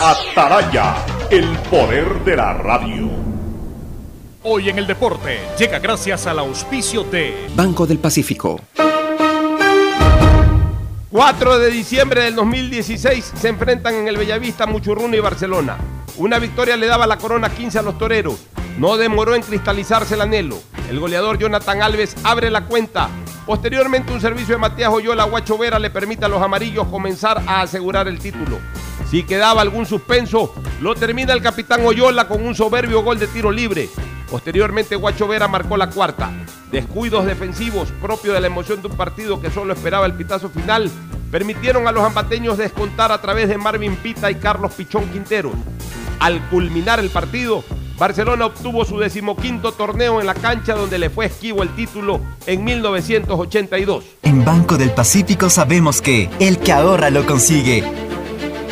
Ataraya, el poder de la radio. Hoy en el deporte llega gracias al auspicio de Banco del Pacífico. 4 de diciembre del 2016 se enfrentan en el Bellavista Muchurruna y Barcelona. Una victoria le daba la corona 15 a los toreros. No demoró en cristalizarse el anhelo. El goleador Jonathan Alves abre la cuenta. Posteriormente un servicio de Matías Oyola Guacho Vera le permite a los amarillos comenzar a asegurar el título. Si quedaba algún suspenso, lo termina el capitán Oyola con un soberbio gol de tiro libre. Posteriormente Guacho Vera marcó la cuarta. Descuidos defensivos propio de la emoción de un partido que solo esperaba el pitazo final permitieron a los ambateños descontar a través de Marvin Pita y Carlos Pichón Quintero. Al culminar el partido, Barcelona obtuvo su decimoquinto torneo en la cancha donde le fue esquivo el título en 1982. En Banco del Pacífico sabemos que el que ahorra lo consigue.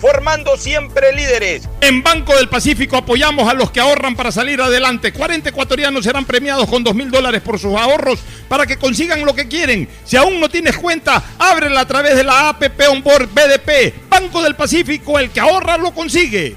formando siempre líderes. En Banco del Pacífico apoyamos a los que ahorran para salir adelante. 40 ecuatorianos serán premiados con 2 mil dólares por sus ahorros para que consigan lo que quieren. Si aún no tienes cuenta, ábrela a través de la APP Onboard BDP. Banco del Pacífico, el que ahorra lo consigue.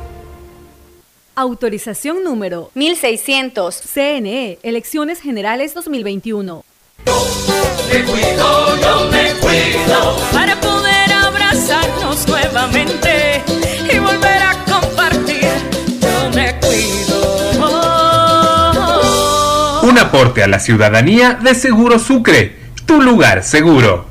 Autorización número 1600. CNE, Elecciones Generales 2021. Me cuido, yo me cuido. Para poder abrazarnos nuevamente y volver a compartir. Yo me cuido. Un aporte a la ciudadanía de Seguro Sucre, tu lugar seguro.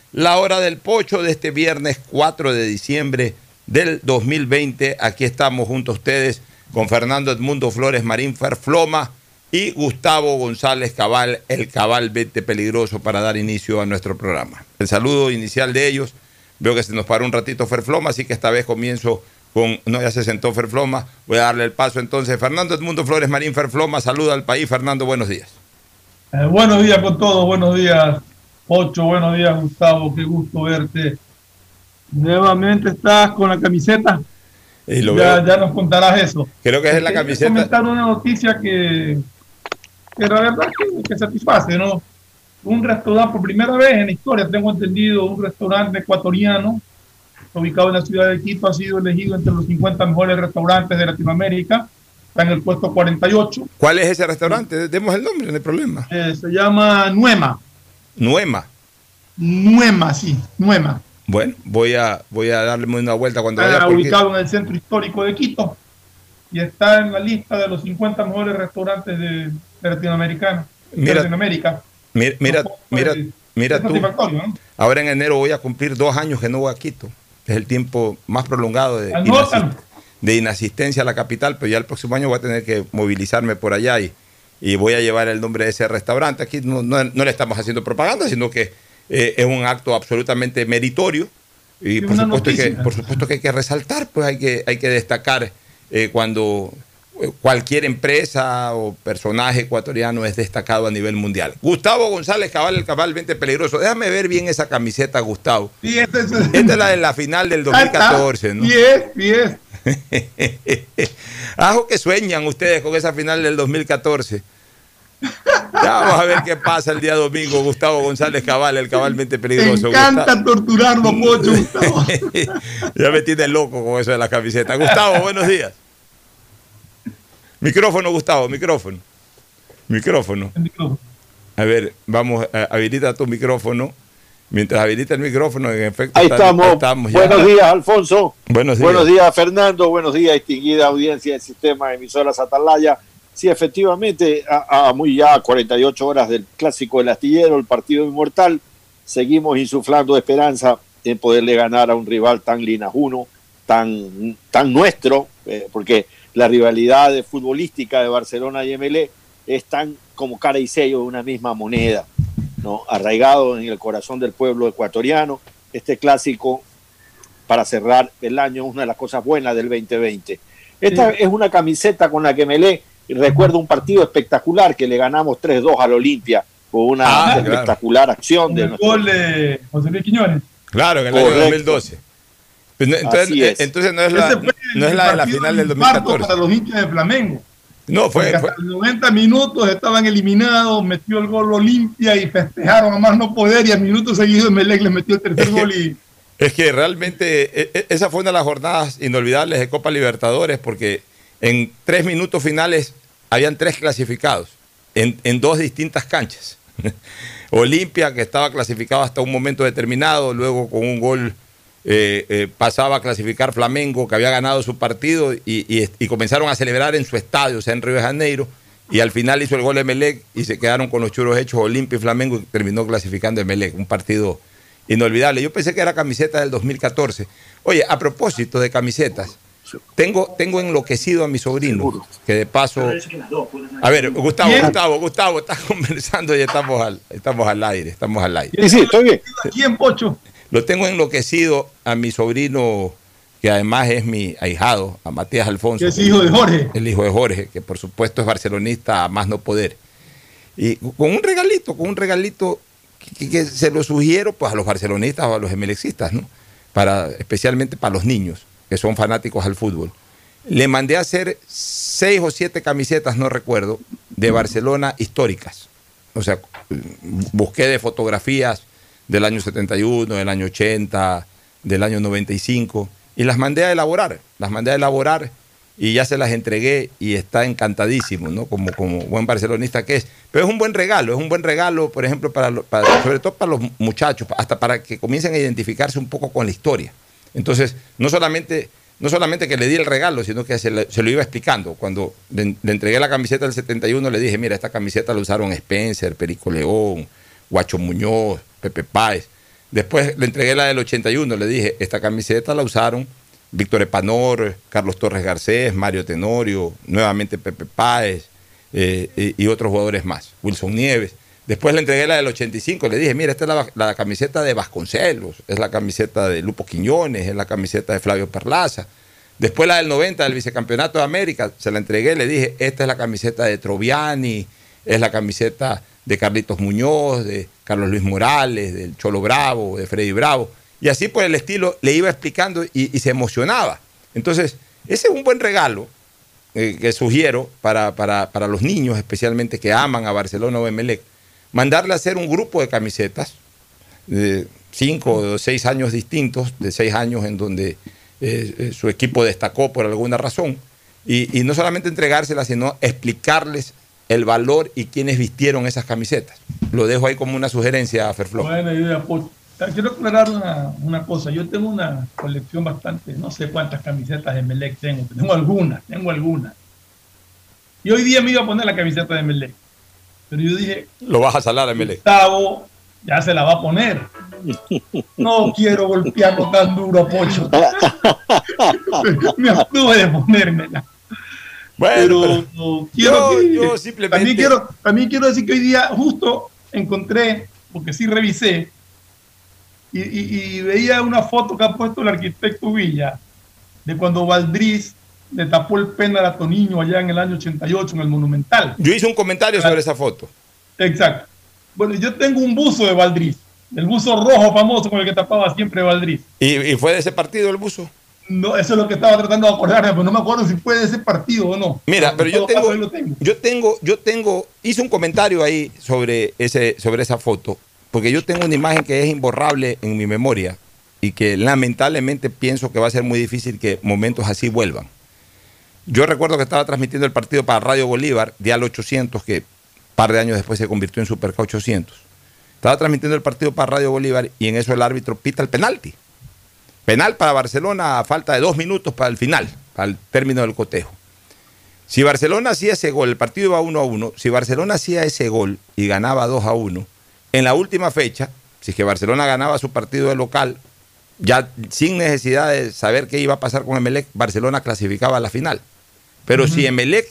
La Hora del Pocho, de este viernes 4 de diciembre del 2020. Aquí estamos junto a ustedes con Fernando Edmundo Flores Marín Ferfloma y Gustavo González Cabal, el Cabal Vete Peligroso, para dar inicio a nuestro programa. El saludo inicial de ellos Veo que se nos paró un ratito Ferfloma, así que esta vez comienzo con, no, ya se sentó Ferfloma, voy a darle el paso entonces. Fernando Edmundo Flores Marín Ferfloma, saluda al país. Fernando, buenos días. Eh, buenos días con todos, buenos días, Ocho, buenos días, Gustavo, qué gusto verte. Nuevamente estás con la camiseta. Y lo ya, veo. ya nos contarás eso. Creo que es la Quería camiseta. comentar una noticia que, que la verdad que, que satisface, ¿no? Un restaurante, por primera vez en la historia, tengo entendido, un restaurante ecuatoriano ubicado en la ciudad de Quito ha sido elegido entre los 50 mejores restaurantes de Latinoamérica. Está en el puesto 48. ¿Cuál es ese restaurante? Demos el nombre, no hay problema. Eh, se llama Nuema. Nuema. Nuema, sí, Nuema. Bueno, voy a, voy a darle una vuelta cuando vaya. Está porque- ubicado en el centro histórico de Quito y está en la lista de los 50 mejores restaurantes de, de Latinoamérica. de Mira- Latinoamérica. Mira, mira, mira, mira tú. Ahora en enero voy a cumplir dos años que no voy a Quito. Es el tiempo más prolongado de, Anótalo. inasist- de inasistencia a la capital, pero ya el próximo año voy a tener que movilizarme por allá y, y voy a llevar el nombre de ese restaurante. Aquí no, no- no le estamos haciendo propaganda, sino que eh, es un acto absolutamente meritorio y por supuesto, que, por supuesto que hay que resaltar, pues hay que, hay que destacar eh, cuando eh, cualquier empresa o personaje ecuatoriano es destacado a nivel mundial. Gustavo González Cabal, el cabalmente peligroso. Déjame ver bien esa camiseta, Gustavo. Es- Esta es la de la final del 2014, ¿no? Y es. Ajo que sueñan ustedes con esa final del 2014. Ya vamos a ver qué pasa el día domingo. Gustavo González Cabal, el cabalmente Te peligroso. encanta Gustavo- torturarlo, Pocho, Gustavo. ya me tiene loco con eso de la camiseta. Gustavo, buenos días. Micrófono, Gustavo, micrófono. Micrófono. A ver, vamos, a- habilita tu micrófono. Mientras habilita el micrófono, en efecto. Ahí estamos. Buenos días, Alfonso. Buenos días. Buenos días, Fernando. Buenos días, distinguida audiencia del sistema de emisoras Atalaya. Sí, efectivamente, a, a muy ya 48 horas del clásico del astillero, el partido inmortal, seguimos insuflando esperanza en poderle ganar a un rival tan linajuno, tan, tan nuestro, eh, porque la rivalidad futbolística de Barcelona y MLE es tan como cara y sello de una misma moneda, ¿no? arraigado en el corazón del pueblo ecuatoriano. Este clásico para cerrar el año, una de las cosas buenas del 2020. Esta Sí. es una camiseta con la que me lee. Recuerdo un partido espectacular que le ganamos 3-2 al Olimpia con una Ah, claro. espectacular acción Con de nuestro gol de José Luis Quiñones. Claro, en el año Correcto. 2012. Pues no, entonces, Así es. entonces no es la, no es la de la final del infarto 2014. Para los hinchas de Flamengo. No, fue, fue- hasta los 90 minutos estaban eliminados, metió el gol Olimpia y festejaron a más no poder y a minutos seguidos Melec les metió el tercer gol y Es que realmente e- e- esa fue una de las jornadas inolvidables de Copa Libertadores porque en tres minutos finales habían tres clasificados en, en dos distintas canchas. Olimpia, que estaba clasificado hasta un momento determinado, luego con un gol eh, eh, pasaba a clasificar Flamengo, que había ganado su partido, y, y- y comenzaron a celebrar en su estadio, o sea, en Río de Janeiro, y al final hizo el gol Emelec y se quedaron con los churos hechos Olimpia y Flamengo y terminó clasificando Emelec, un partido inolvidable. Yo pensé que era camiseta del 2014. Oye, a propósito de camisetas, tengo, tengo enloquecido a mi sobrino, que de paso... A ver, Gustavo. Gustavo, Gustavo, estás conversando y estamos al, estamos al aire, estamos al aire. Sí, sí, estoy bien. ¿Quién, Pocho? Lo tengo enloquecido a mi sobrino, que además es mi ahijado, a Matías Alfonso. Que es hijo de Jorge. El hijo de Jorge, que por supuesto es barcelonista a más no poder. Y con un regalito, con un regalito que, que se lo sugiero pues, a los barcelonistas o a los emelexistas, ¿no? Para, especialmente para los niños que son fanáticos al fútbol. Le mandé a hacer seis o siete camisetas, no recuerdo, de Barcelona históricas. O sea, busqué de fotografías del año 71, del año 80, del año 95, y las mandé a elaborar. Las mandé a elaborar y ya se las entregué y está encantadísimo, ¿no? Como, como buen barcelonista que es. Pero es un buen regalo, es un buen regalo, por ejemplo, para, sobre todo para los muchachos, hasta para que comiencen a identificarse un poco con la historia. Entonces, no solamente, no solamente que le di el regalo, sino que se, le- lo iba explicando. Cuando le, le entregué la camiseta del 71, le dije, mira, esta camiseta la usaron Spencer, Perico León, Guacho Muñoz, Pepe Páez. Después le entregué la del 81, le dije, esta camiseta la usaron Víctor Epanor, Carlos Torres Garcés, Mario Tenorio, nuevamente Pepe Páez eh, y, otros jugadores más, Wilson Nieves. Después le entregué la del 85, le dije, mira, esta es la, la camiseta de Vasconcelos, es la camiseta de Lupo Quiñones, es la camiseta de Flavio Perlaza. Después la del 90 del vicecampeonato de América, se la entregué, le dije, esta es la camiseta de Troviani, es la camiseta de Carlitos Muñoz, de Carlos Luis Morales, del Cholo Bravo, de Freddy Bravo. Y así por el estilo le iba explicando y, se emocionaba. Entonces, ese es un buen regalo eh, que sugiero para, para, para, los niños, especialmente que aman a Barcelona o Emelec, mandarle a hacer un grupo de camisetas de cinco o seis años distintos, de seis años en donde eh, su equipo destacó por alguna razón, y no solamente entregárselas, sino explicarles el valor y quienes vistieron esas camisetas. Lo dejo ahí como una sugerencia, Ferflor. Buena idea, Pocho. Quiero aclarar una, una, cosa. Yo tengo una colección bastante, no sé cuántas camisetas de Melec tengo, tengo algunas, tengo algunas. Y hoy día me iba a poner la camiseta de Melec. Pero yo dije. Lo vas a salar a Melec. Gustavo ya se la va a poner. No quiero golpearlo tan duro, Pocho. me abstuve de ponérmela. Bueno, pero, no, quiero yo, que, yo simplemente. También quiero, también quiero decir que hoy día justo encontré, porque sí revisé, y, y, y, veía una foto que ha puesto el arquitecto Villa de cuando Valdriz le tapó el penal a Toniño allá en el año 88 en el Monumental. Yo hice un comentario sobre esa foto. Exacto. Bueno, yo tengo un buzo de Valdriz, el buzo rojo famoso con el que tapaba siempre Valdriz. ¿Y, y fue de ese partido el buzo? No, eso es lo que estaba tratando de acordarme, pero no me acuerdo si fue de ese partido o no. Mira, pero yo tengo, tengo, yo tengo, yo tengo, hice un comentario ahí sobre ese, sobre esa foto porque yo tengo una imagen que es imborrable en mi memoria y que lamentablemente pienso que va a ser muy difícil que momentos así vuelvan. Yo recuerdo que estaba transmitiendo el partido para Radio Bolívar, Dial 800, que un par de años después se convirtió en Superca 800. Estaba transmitiendo el partido para Radio Bolívar y en eso el árbitro pita el penalti. Penal para Barcelona a falta de dos minutos para el final, para el término del cotejo. Si Barcelona hacía ese gol, el partido iba 1 a 1, si Barcelona hacía ese gol y ganaba 2 a 1, en la última fecha, si es que Barcelona ganaba su partido de local, ya sin necesidad de saber qué iba a pasar con Emelec, Barcelona clasificaba a la final. Pero uh -huh. si Emelec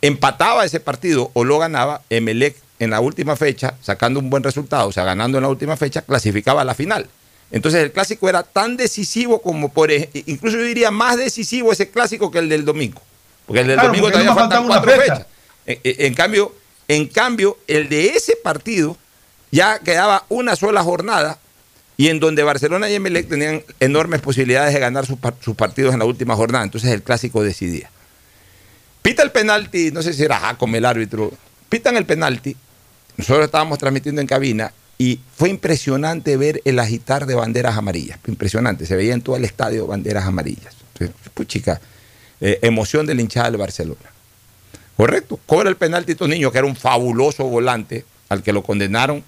empataba ese partido o lo ganaba, Emelec en la última fecha, sacando un buen resultado, o sea, ganando en la última fecha, clasificaba a la final. Entonces el clásico era tan decisivo como por incluso yo diría más decisivo ese clásico que el del domingo. Porque el del claro, domingo todavía faltan cuatro fecha. fechas. En, en, cambio, en cambio, el de ese partido ya quedaba una sola jornada y en donde Barcelona y Emelec tenían enormes posibilidades de ganar sus, sus, partidos en la última jornada. Entonces el clásico decidía. Pita el penalti, no sé si era Jacome el árbitro, pitan el penalti. Nosotros estábamos transmitiendo en cabina y fue impresionante ver el agitar de banderas amarillas. Impresionante, se veía en todo el estadio banderas amarillas. Pues chica, eh, emoción del hinchada del Barcelona. Correcto, cobra el penalti estos niños, que era un fabuloso volante al que lo condenaron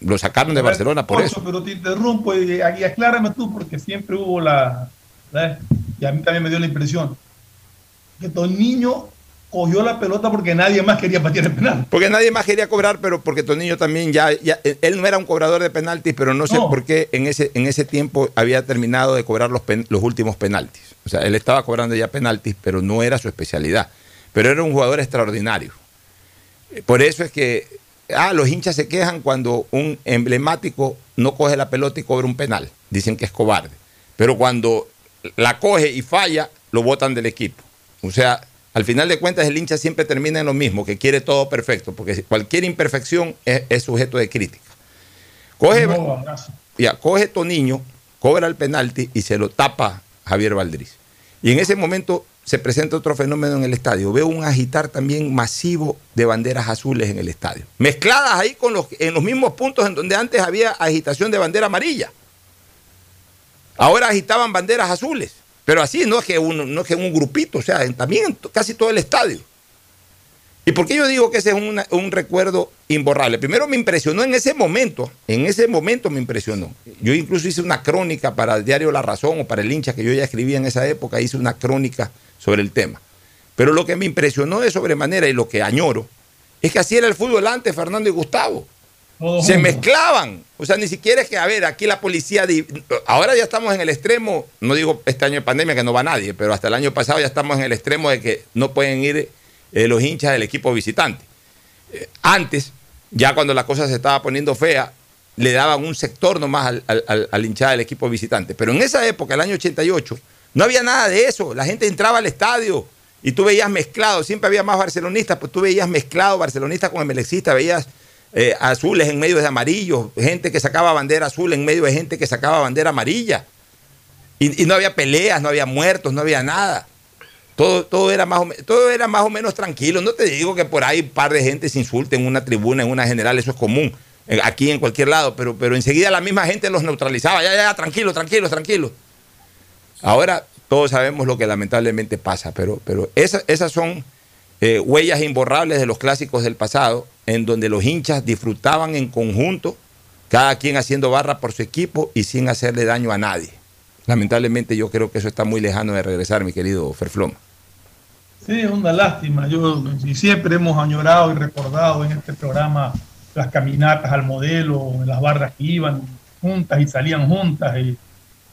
lo sacaron de Barcelona por Ocho, eso. Pero te interrumpo y, y aclárame tú, porque siempre hubo la, la- Y a mí también me dio la impresión que Toniño cogió la pelota porque nadie más quería patear el penal. Porque nadie más quería cobrar, pero porque Toniño también ya, ya- él no era un cobrador de penaltis, pero no sé No. por qué en ese, en ese tiempo había terminado de cobrar los, pen- los últimos penaltis. O sea, él estaba cobrando ya penaltis, pero no era su especialidad. Pero era un jugador extraordinario. Por eso es que, ah, los hinchas se quejan cuando un emblemático no coge la pelota y cobra un penal. Dicen que es cobarde. Pero cuando la coge y falla, lo botan del equipo. O sea, al final de cuentas el hincha siempre termina en lo mismo, que quiere todo perfecto, porque cualquier imperfección es, es sujeto de crítica. Coge, No, ya, coge Toniño, cobra el penalti y se lo tapa Javier Valdriz. Y en ese momento se presenta otro fenómeno en el estadio. Veo un agitar también masivo de banderas azules en el estadio. Mezcladas ahí con los, en los mismos puntos en donde antes había agitación de bandera amarilla. Ahora agitaban banderas azules. Pero así, no es que un, no es que un grupito, o sea, también en casi todo el estadio. ¿Y por qué yo digo que ese es un recuerdo imborrable? Primero me impresionó en ese momento, en ese momento me impresionó. Yo incluso hice una crónica para el diario La Razón o para el hincha que yo ya escribía en esa época, hice una crónica sobre el tema. Pero lo que me impresionó de sobremanera y lo que añoro es que así era el fútbol antes, Fernando y Gustavo. Se mezclaban. O sea, ni siquiera es que, a ver, aquí la policía. Ahora ya estamos en el extremo, no digo este año de pandemia que no va nadie, pero hasta el año pasado ya estamos en el extremo de que no pueden ir eh, los hinchas del equipo visitante. Eh, antes, ya cuando la cosa se estaba poniendo fea, le daban un sector nomás al, al, al- al hinchada del equipo visitante. Pero en esa época, el año 88, No había nada de eso. La gente entraba al estadio y tú veías mezclado. Siempre había más barcelonistas, pues tú veías mezclado barcelonistas con emelexistas, veías eh, azules en medio de amarillos, gente que sacaba bandera azul en medio de gente que sacaba bandera amarilla. Y, no había peleas, no había muertos, no había nada. Todo, todo, era más o, todo era más o menos tranquilo. No te digo que por ahí un par de gente se insulte en una tribuna, en una general, eso es común. Aquí en cualquier lado, pero, pero enseguida la misma gente los neutralizaba. Ya, ya, ya, tranquilo, tranquilo, tranquilo. Ahora todos sabemos lo que lamentablemente pasa, pero, pero esa- esas son eh, huellas imborrables de los clásicos del pasado, en donde los hinchas disfrutaban en conjunto, cada quien haciendo barra por su equipo y sin hacerle daño a nadie. Lamentablemente yo creo que eso está muy lejano de regresar, mi querido Ferfloma. Sí, es una lástima. Yo y siempre hemos añorado y recordado en este programa las caminatas al modelo, las barras que iban juntas y salían juntas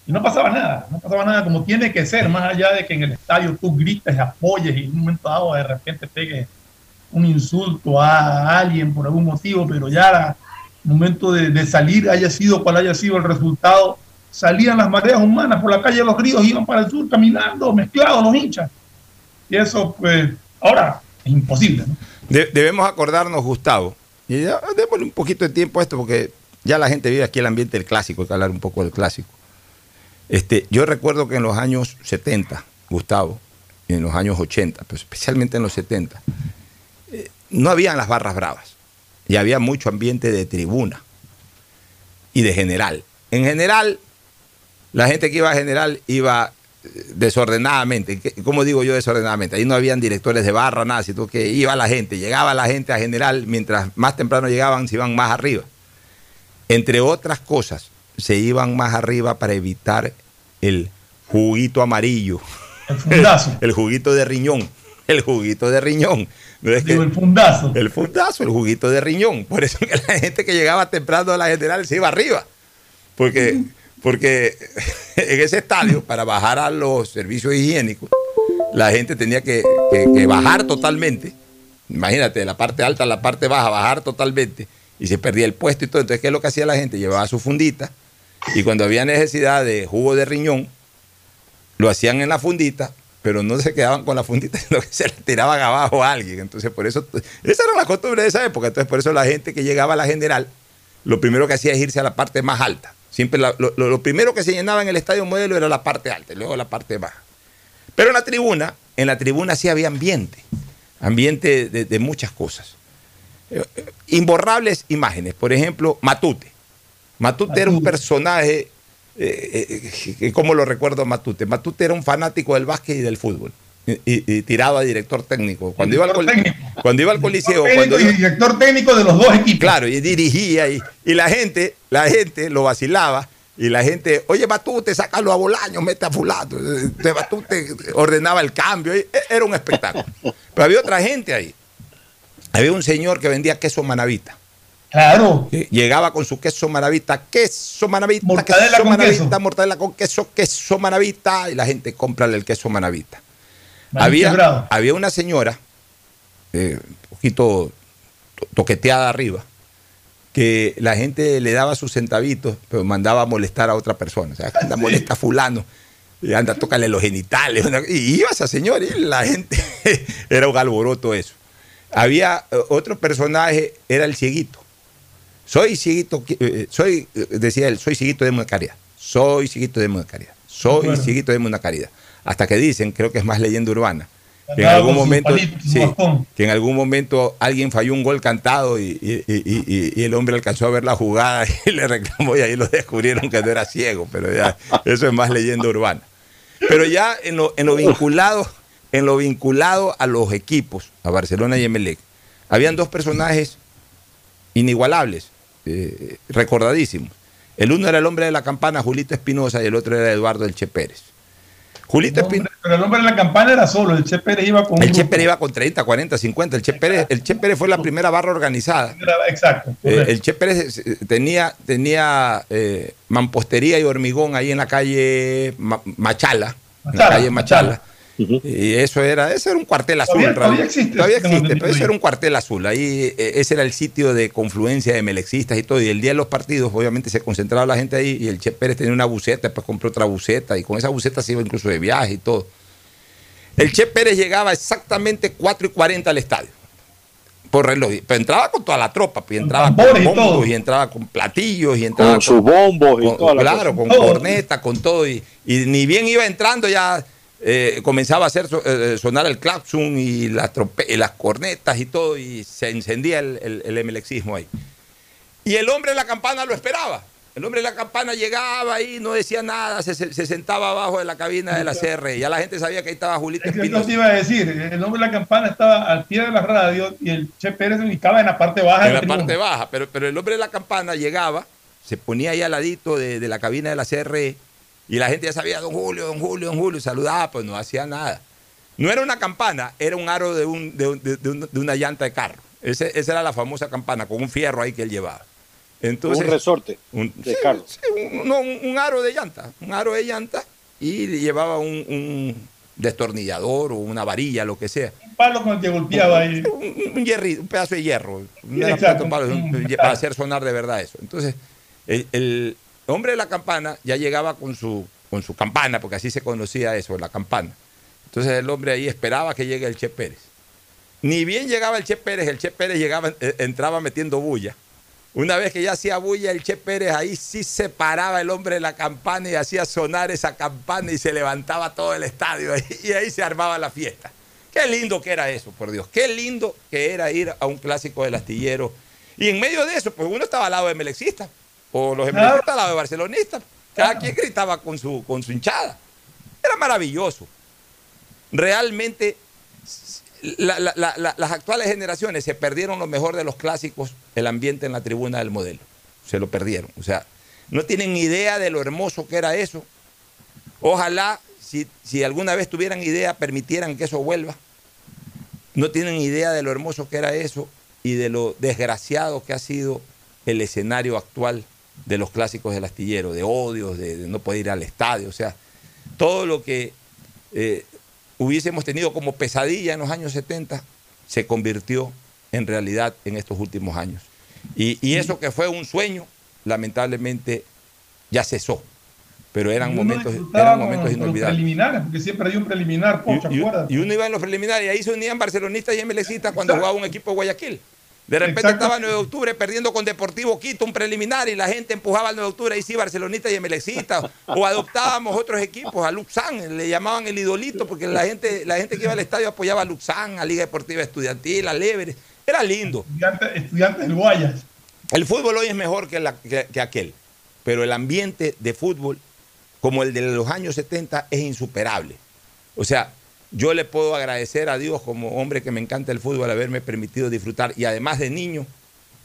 y no pasaba nada, no pasaba nada como tiene que ser, más allá de que en el estadio tú grites apoyes y en un momento dado de repente pegues un insulto a alguien por algún motivo, pero ya momento de, salir, haya sido cual haya sido el resultado, salían las mareas humanas por la calle de los ríos, iban para el sur caminando, mezclados los hinchas. Y eso, pues, ahora es imposible. ¿no? De- debemos acordarnos, Gustavo, y ya, démosle un poquito de tiempo a esto, porque ya la gente vive aquí el ambiente del clásico, hay hablar un poco del clásico. Este, yo recuerdo que en los años 70, Gustavo, en los años 80, pero especialmente en los 70, eh, no habían las barras bravas, y había mucho ambiente de tribuna y de general. En general, la gente que iba a general iba eh, desordenadamente. ¿Qué- ¿Cómo digo yo desordenadamente? Ahí no habían directores de barra, nada, sino que iba la gente, llegaba la gente a general, mientras más temprano llegaban, se iban más arriba. Entre otras cosas, se iban más arriba para evitar el juguito amarillo. El fundazo. El juguito de riñón. El juguito de riñón. No es que- Digo, el fundazo. el fundazo, el juguito de riñón. Por eso que la gente que llegaba temprano a la general se iba arriba. Porque, porque en ese estadio, para bajar a los servicios higiénicos, la gente tenía que, que- que bajar totalmente. Imagínate, de la parte alta a la parte baja, bajar totalmente. Y se perdía el puesto y todo. Entonces, ¿qué es lo que hacía la gente? Llevaba su fundita. Y cuando había necesidad de jugo de riñón, lo hacían en la fundita, pero no se quedaban con la fundita, sino que se la tiraban abajo a alguien. Entonces, por eso, esa era la costumbre de esa época. Entonces, por eso la gente que llegaba a la general, lo primero que hacía es irse a la parte más alta. Siempre lo, primero que se llenaba en el estadio modelo era la parte alta y luego la parte baja. Pero en la tribuna, en la tribuna sí había ambiente, ambiente de, de muchas cosas. Eh, eh, Imborrables imágenes. Por ejemplo, Matute. Matute era un personaje, eh, eh, que ¿cómo lo recuerdo Matute? Matute era un fanático del básquet y del fútbol. Y, y- y tirado a director técnico. Cuando, iba al, col- cuando iba al coliseo, cuando Técnico y director técnico de los dos equipos. Claro, y dirigía y, y la gente, la gente lo vacilaba y la gente, oye Batute, sácalo a Bolaño, mete a fulano. Batute ordenaba el cambio, era un espectáculo. Pero había otra gente ahí. Había un señor que vendía queso manavita. Claro. Llegaba con su queso manavita, queso manavita, Mortadela queso con manavita, queso. mortadela con queso, queso manavita, y la gente cómprale el queso manavita. Maíz Había, una señora, eh, un poquito to- toqueteada arriba, que la gente le daba sus centavitos, pero mandaba a molestar a otra persona. O sea, anda, molesta a fulano, y anda, tócale los genitales. y iba esa señora y la gente, era un alboroto eso. Había eh, otro personaje, era el cieguito. Soy cieguito, eh, soy, eh, decía él, soy cieguito de una caridad. Soy cieguito de una caridad. Soy Bueno. cieguito de una caridad. Hasta que dicen, creo que es más leyenda urbana, que en algún momento, palito, su sí, bastón. que en algún momento alguien falló un gol cantado y, y- y- y- y el hombre alcanzó a ver la jugada y le reclamó y ahí lo descubrieron que no era ciego, pero ya eso es más leyenda urbana. Pero ya en lo, en lo vinculado, en lo vinculado a los equipos, a Barcelona y Emelec, habían dos personajes inigualables, eh, recordadísimos. El uno era el hombre de la campana, Julito Espinosa, y el otro era Eduardo El Che Pérez. Julito Espinosa. Pero el hombre en la campana era solo, el Che Pérez iba con El Che. Pérez iba con 30, 40, 50. El Che Pérez, el Che Pérez fue la primera barra organizada. Exacto. Eh, el Che Pérez eh, tenía, tenía eh, mampostería y hormigón ahí en la calle Ma- Machala, en la calle Machala. Machala. Y eso era, ese era un cuartel azul. Todavía- todavía existe, Todavía existe, pero yo. era un cuartel azul. Ahí eh, ese era el sitio de confluencia de melexistas y todo. Y el día de los partidos, obviamente, se concentraba la gente ahí. Y el Che Pérez tenía una buceta, después compró otra buceta. Y con esa buceta se iba incluso de viaje y todo. El Che Pérez llegaba exactamente 4 y 40 al estadio. Por reloj. Pero entraba con toda la tropa. Pues, y entraba con bombos, y entraba con platillos, y entraba Con sus bombos y con- toda la Claro, cosa. con corneta, con todo. Y, y ni bien iba entrando ya eh, comenzaba a hacer so- eh, sonar el claxon y las, trompe- y las cornetas y todo. Y se encendía el, el, el emelexismo ahí. Y el hombre de la campana lo esperaba. El hombre de la campana llegaba ahí, no decía nada, se, se- se sentaba abajo de la cabina de la CR. Ya la gente sabía que ahí estaba Julita Es que te iba a decir, el nombre de la campana estaba al pie de la radio y el Che Pérez se ubicaba en la parte baja en la parte baja, pero, pero el hombre de la campana llegaba, se ponía ahí al ladito de, de la cabina de la CRE y la gente ya sabía, don Julio, don Julio, don Julio, saludaba, pues no hacía nada. No era una campana, era un aro de, un- de un- de- de un- de una llanta de carro. Ese- esa era la famosa campana, con un fierro ahí que él llevaba. Entonces, un resorte un- de sí, carro. sí, un, no, un- un aro de llanta, un aro de llanta y llevaba un, un destornillador o una varilla, lo que sea. Un palo con el que golpeaba ahí. Un, un hierri- un pedazo de hierro, Exacto, un palo, para hacer sonar de verdad eso. Entonces, el, el hombre de la campana ya llegaba con su, con su campana, porque así se conocía eso, la campana. Entonces el hombre ahí esperaba que llegue el Che Pérez. Ni bien llegaba el Che Pérez, el Che Pérez llegaba, eh, entraba metiendo bulla. Una vez que ya hacía bulla el Che Pérez, ahí sí se paraba el hombre de la campana y hacía sonar esa campana y se levantaba todo el estadio y ahí se armaba la fiesta. Qué lindo que era eso, por Dios. Qué lindo que era ir a un clásico del astillero. Y en medio de eso, pues uno estaba al lado de Melexista, o los al lado de Barcelonistas. Cada quien gritaba con su, con su hinchada. Era maravilloso. Realmente, la- la- la- la- las actuales generaciones se perdieron lo mejor de los clásicos, el ambiente en la tribuna del modelo. Se lo perdieron. O sea, no tienen idea de lo hermoso que era eso. Ojalá, si, si alguna vez tuvieran idea, permitieran que eso vuelva. No tienen idea de lo hermoso que era eso y de lo desgraciado que ha sido el escenario actual de los clásicos del astillero, de odios, de, de no poder ir al estadio. O sea, todo lo que eh, hubiésemos tenido como pesadilla en los años 70 se convirtió en realidad en estos últimos años. Y, y eso que fue un sueño, lamentablemente ya cesó. Pero eran uno momentos, eran momentos con los inolvidables. preliminares, porque siempre hay un preliminar, Pocho, Y, y- y uno iba en los preliminares y ahí se unían barcelonistas y MLCistas cuando jugaba un equipo de Guayaquil. De repente estaba 9 de octubre perdiendo con Deportivo Quito un preliminar y la gente empujaba al 9 de octubre, ahí sí, barcelonistas y MLCistas. O adoptábamos otros equipos, a Luxán, le llamaban el idolito porque la gente, la gente que iba al estadio apoyaba a Luxán, a Liga Deportiva Estudiantil, a Leveres. Era lindo. Estudiantes, estudiantes del Guayas. El fútbol hoy es mejor que, la- que- que aquel, pero el ambiente de fútbol, como el de los años 70, es insuperable. O sea, yo le puedo agradecer a Dios como hombre que me encanta el fútbol haberme permitido disfrutar y además de niño,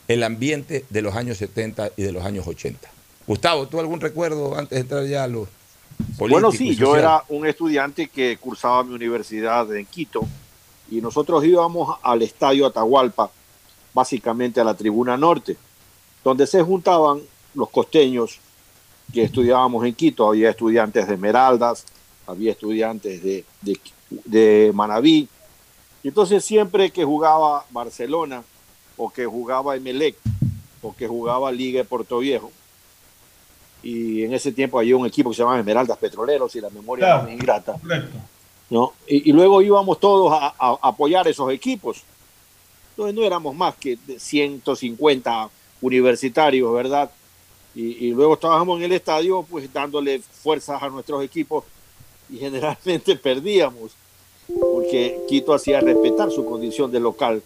el ambiente de los años 70 y de los años 80. Gustavo, ¿tú algún recuerdo antes de entrar ya a los políticos? Bueno, sí, yo era un estudiante que cursaba mi universidad en Quito y nosotros íbamos al estadio Atahualpa, básicamente a la tribuna norte, donde se juntaban los costeños que estudiábamos en Quito. Había estudiantes de Esmeraldas, había estudiantes de, de, de Manabí. Y entonces siempre que jugaba Barcelona o que jugaba Emelec o que jugaba Liga de Puerto Viejo, y en ese tiempo había un equipo que se llamaba Esmeraldas Petroleros y la memoria Claro. no me ingrata. Correcto. ¿no? Y, y luego íbamos todos a, a- a apoyar esos equipos. Entonces no éramos más que de 150 universitarios, ¿verdad? Y, y luego estábamos en el estadio pues dándole fuerzas a nuestros equipos y generalmente perdíamos porque Quito hacía respetar su condición de local.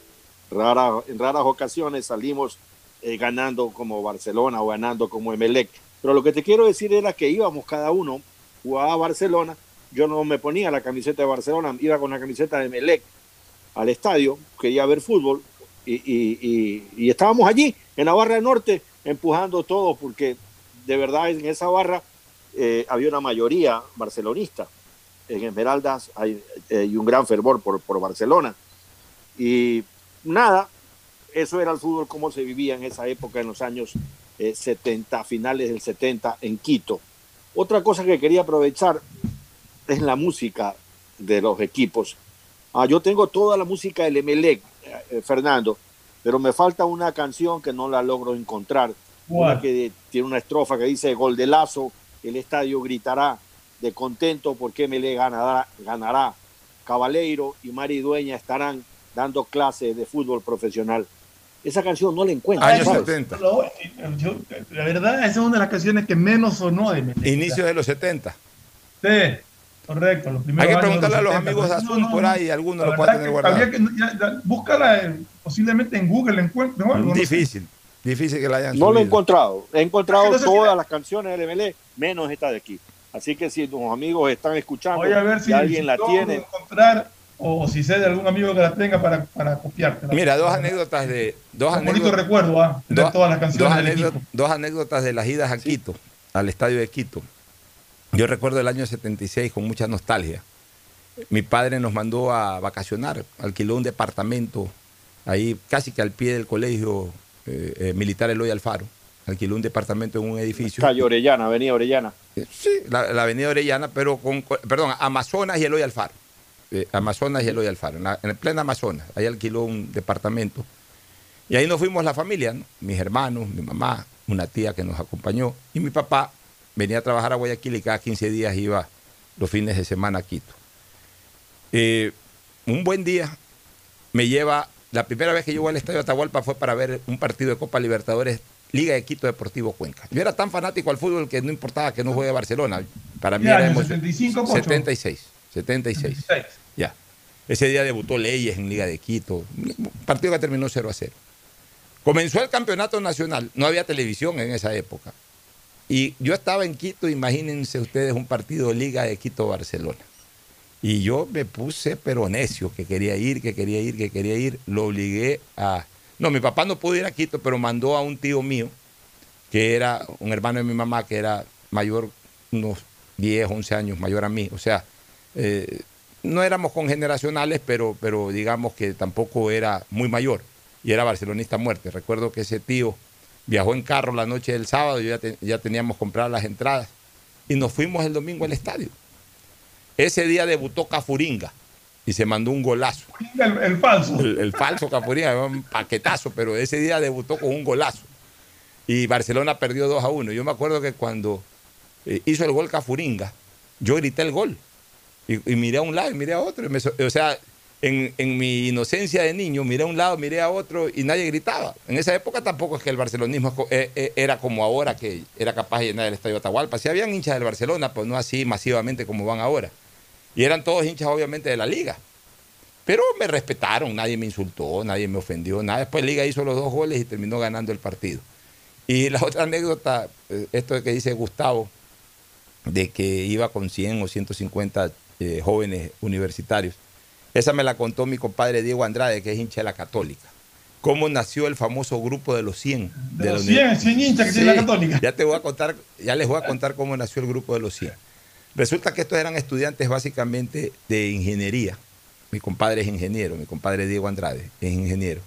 Rara, en raras ocasiones salimos eh, ganando como Barcelona o ganando como Emelec. Pero lo que te quiero decir era que íbamos cada uno, jugaba a Barcelona, yo no me ponía la camiseta de Barcelona, iba con la camiseta de Emelec al estadio, quería ver fútbol y, y- y- y estábamos allí en la barra norte empujando todo porque de verdad en esa barra eh, había una mayoría barcelonista. En Esmeraldas hay, eh, hay un gran fervor por, por Barcelona. Y nada, eso era el fútbol como se vivía en esa época, en los años eh, 70, finales del 70 en Quito. Otra cosa que quería aprovechar es la música de los equipos. Ah, yo tengo toda la música del Emelec, eh, Fernando, pero me falta una canción que no la logro encontrar. Una que tiene una estrofa que dice gol de lazo, el estadio gritará de contento porque Emelec ganará, ganará. Cabaleiro y Mari Dueña estarán dando clases de fútbol profesional. Esa canción no la encuentro. Años ¿sabes? 70. Lo- yo- la verdad, esa es una de las canciones que menos sonó de Melec. Inicios de los 70. Sí, correcto. Los primeros Hay que preguntarle a los 70. amigos de Azul no, por ahí, alguno La lo puede tener que guardado. que- ya- ya- búscala eh, posiblemente en Google, no sé. Difícil, difícil que la hayan No lo he encontrado. He encontrado Entonces, todas las canciones del MLE, menos esta de aquí. Así que si tus amigos están escuchando Voy a ver si, alguien si la tiene, encontrar o si sé de algún amigo que la tenga para, para copiártela. Mira, dos anécdotas de. Dos Un bonito recuerdo, ¿ah? De dos- todas las dos canciones equipo. dos anécdotas de las idas a Quito, al estadio de Quito. Yo recuerdo el año 76 con mucha nostalgia. Mi padre nos mandó a vacacionar, alquiló un departamento ahí casi que al pie del colegio eh, eh, militar Eloy Alfaro. Alquiló un departamento en un edificio. calle Orellana, Avenida Orellana. Sí, la, la avenida Orellana, pero con, perdón, Amazonas y Eloy Alfaro. Eh, Amazonas y Eloy Alfaro, en, la, en el pleno Amazonas. Ahí alquiló un departamento. Y ahí nos fuimos la familia, ¿no? mis hermanos, mi mamá, una tía que nos acompañó. Y mi papá venía a trabajar a Guayaquil y cada 15 días iba los fines de semana a Quito. Eh, un buen día me lleva, la primera vez que yo voy al Estadio Atahualpa fue para ver un partido de Copa Libertadores, Liga de Quito Deportivo Cuenca. Yo era tan fanático al fútbol que no importaba que no juegue Barcelona. Para mí ¿Qué era año? emoción- 75, Pocho? 76, 76. Ya. Ese día debutó Leyes en Liga de Quito. Partido que terminó 0 a 0. Comenzó el campeonato nacional. No había televisión en esa época. Y yo estaba en Quito, imagínense ustedes un partido de Liga de Quito-Barcelona. Y yo me puse pero necio, que quería ir, que quería ir, que quería ir. Lo obligué a... No, mi papá no pudo ir a Quito, pero mandó a un tío mío, que era un hermano de mi mamá, que era mayor, unos 10, 11 años mayor a mí. O sea, eh, no éramos congeneracionales, pero, pero digamos que tampoco era muy mayor. Y era barcelonista muerte. Recuerdo que ese tío viajó en carro la noche del sábado, ya, ya teníamos compradas las entradas. Y nos fuimos el domingo al estadio. Ese día debutó Cafuringa y se mandó un golazo. El, el falso. El, el falso Cafuringa, un paquetazo, pero ese día debutó con un golazo. Y Barcelona perdió 2 a 1. Yo me acuerdo que cuando eh, hizo el gol Cafuringa, yo grité el gol. Y, y miré a un lado y miré a otro. y me so- o sea, en, en mi inocencia de niño, miré a un lado, miré a otro y nadie gritaba. En esa época tampoco es que el barcelonismo eh, eh, era como ahora, que era capaz de llenar el estadio Atahualpa. Sí habían hinchas del Barcelona, pues no así masivamente como van ahora. Y eran todos hinchas, obviamente, de la liga. Pero me respetaron, nadie me insultó, nadie me ofendió, nada. Después Liga hizo los dos goles y terminó ganando el partido. Y la otra anécdota, eh, esto que dice Gustavo, de que iba con 100 o 150 eh, jóvenes universitarios, esa me la contó mi compadre Diego Andrade, que es hincha de la Católica. ¿Cómo nació el famoso grupo de los 100? De los uni- 100, 100 hinchas que tiene la Católica. Ya te voy a contar, ya les voy a contar cómo nació el grupo de los 100. Resulta que estos eran estudiantes básicamente de ingeniería. Mi compadre es ingeniero, mi compadre Diego Andrade es ingeniero.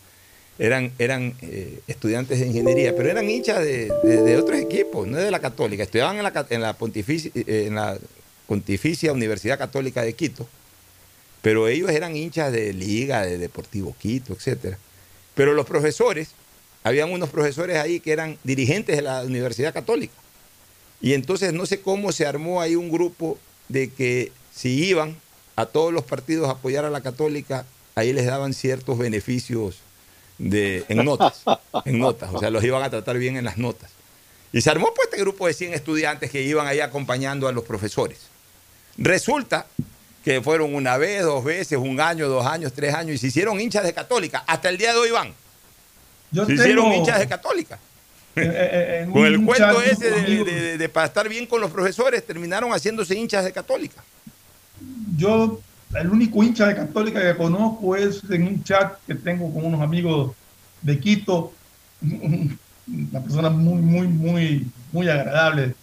Eran, eran eh, estudiantes de ingeniería, pero eran hinchas de, de- otros equipos, no de la Católica. Estudiaban en la, eh, en la Pontificia Universidad Católica de Quito, pero ellos eran hinchas de Liga, de Deportivo Quito, etcétera. Pero los profesores, habían unos profesores ahí que eran dirigentes de la Universidad Católica. Y entonces no sé cómo se armó ahí un grupo de que si iban a todos los partidos a apoyar a la Católica, ahí les daban ciertos beneficios de, en notas, en notas, o sea, los iban a tratar bien en las notas. Y se armó pues este grupo de 100 estudiantes que iban ahí acompañando a los profesores. Resulta que fueron una vez, dos veces, un año, dos años, tres años, y se hicieron hinchas de Católica. Hasta el día de hoy van. Yo se hicieron hinchas de Católica. Eh, Con el cuento ese de, de- de- para estar bien con los profesores, terminaron haciéndose hinchas de Católica. Yo, el único hincha de Católica que conozco es en un chat que tengo con unos amigos de Quito, una persona muy, muy, muy, muy agradable.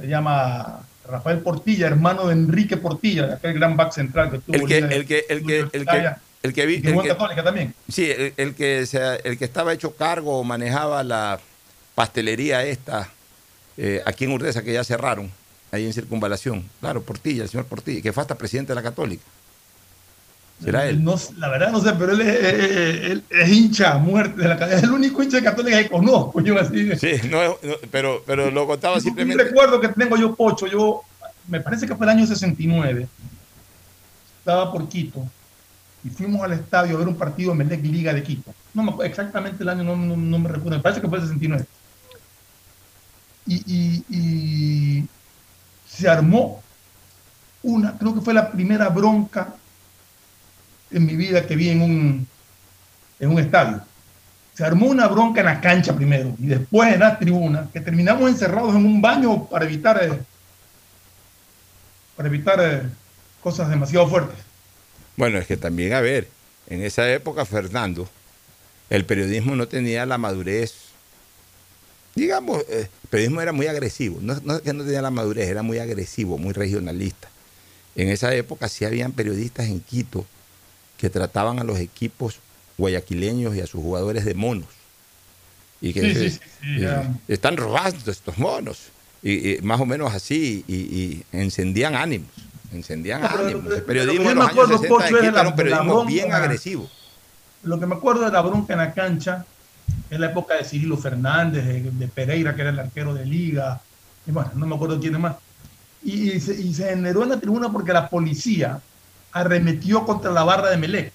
Se llama Rafael Portilla, hermano de Enrique Portilla, aquel gran back central que tuvo. El que, el que, el que, el que, el que vi- el que- Católica también. Sí, el, el que se- el que estaba hecho cargo o manejaba la pastelería esta eh, aquí en Urdesa que ya cerraron. ahí en Circunvalación. Claro, Portilla, el señor Portilla, que fue hasta presidente de la Católica. ¿Será él? No, la verdad no sé, pero él es, él es hincha muerte de la Es el único hincha católica que conozco, yo así. Sí, no, no, pero, pero lo contaba Un simplemente. recuerdo que tengo yo, Pocho, yo, me parece que fue el año 69. Estaba por Quito y fuimos al estadio a ver un partido de Melec Liga de Quito. No exactamente el año, no, no, no me recuerdo, me parece que fue el 69. Y, y, y se armó una, creo que fue la primera bronca en mi vida que vi en un, en un estadio. Se armó una bronca en la cancha primero y después en la tribuna, que terminamos encerrados en un baño para evitar, eh, para evitar eh, cosas demasiado fuertes. Bueno, es que también, a ver, en esa época, Fernando, el periodismo no tenía la madurez. Digamos, eh, el periodismo era muy agresivo. No, no es que no tenía la madurez, era muy agresivo, muy regionalista. En esa época sí habían periodistas en Quito que trataban a los equipos guayaquileños y a sus jugadores de monos. Y que Sí, se- sí, sí, sí, eh, ya. están robando estos monos. Y, y más o menos así, y, y encendían ánimos. Encendían No, pero- ánimos. pero- El periodismo pero en yo los me acuerdo, años 60 de Pocho, es Quito la- era un periodismo bien agresivo. Lo que me acuerdo de la bronca en la cancha es la época de Cirilo Fernández, de, de Pereira, que era el arquero de liga, y bueno, no me acuerdo quién es más. Y, y se, y se generó en la tribuna porque la policía arremetió contra la barra de Melec.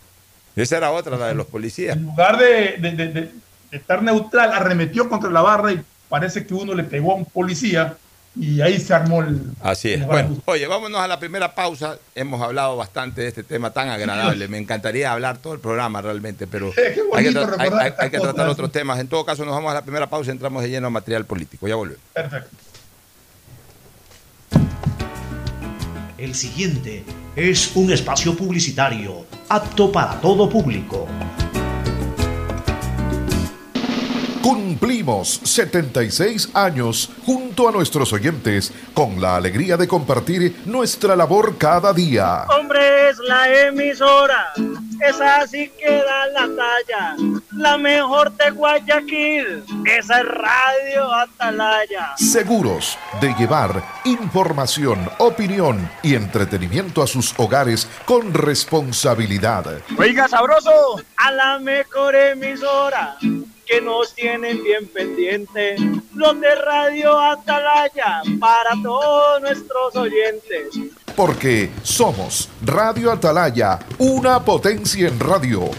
Esa era otra, la de los policías. En lugar de- de- de estar neutral, arremetió contra la barra y parece que uno le pegó a un policía y ahí se armó el... Así es. el Bueno, oye, vámonos a la primera pausa. Hemos hablado bastante de este tema tan agradable. Me encantaría hablar todo el programa realmente, pero Qué bonito hay que, hay- hay- hay que tratar otros temas. En todo caso, nos vamos a la primera pausa y entramos de lleno a material político. Ya volvemos. Perfecto. El siguiente es un espacio publicitario apto para todo público. Cumplimos 76 años junto a nuestros oyentes con la alegría de compartir nuestra labor cada día. Hombre, es la emisora, esa sí que da la talla, la mejor de Guayaquil, esa es Radio Atalaya. Seguros de llevar información, opinión y entretenimiento a sus hogares con responsabilidad. Oiga, sabroso, a la mejor emisora que nos tienen bien pendiente, los de Radio Atalaya, para todos nuestros oyentes. Porque somos Radio Atalaya, una potencia en radio.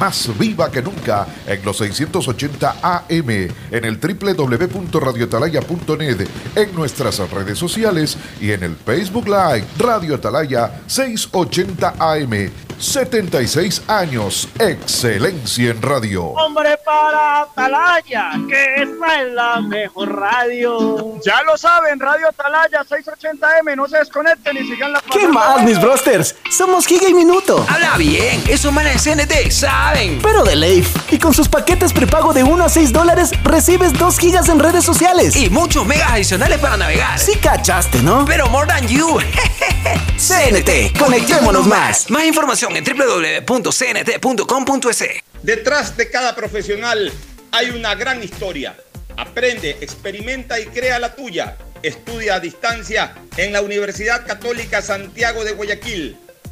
Más viva que nunca en los 680 AM, en el www.radioatalaya.net, en nuestras redes sociales y en el Facebook Live Radio Atalaya 680 AM. 76 años, excelencia en radio. Hombre para Atalaya, que esta es la mejor radio. Ya lo saben, Radio Atalaya 680M, no se desconecten y sigan la ¿Qué más, mis brosters? Somos Giga y Minuto. Habla bien, esos manes de CNT saben. Pero de Leif. Y con sus paquetes prepago de 1 a 6 dólares, recibes 2 gigas en redes sociales. Y muchos megas adicionales para navegar. Sí cachaste, ¿no? Pero more than you. CNT, conectémonos más. Más información en www.cnt.com.es. Detrás de cada profesional hay una gran historia. Aprende, experimenta y crea la tuya. Estudia a distancia en la Universidad Católica Santiago de Guayaquil.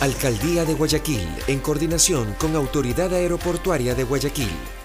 Alcaldía de Guayaquil, en coordinación con Autoridad Aeroportuaria de Guayaquil.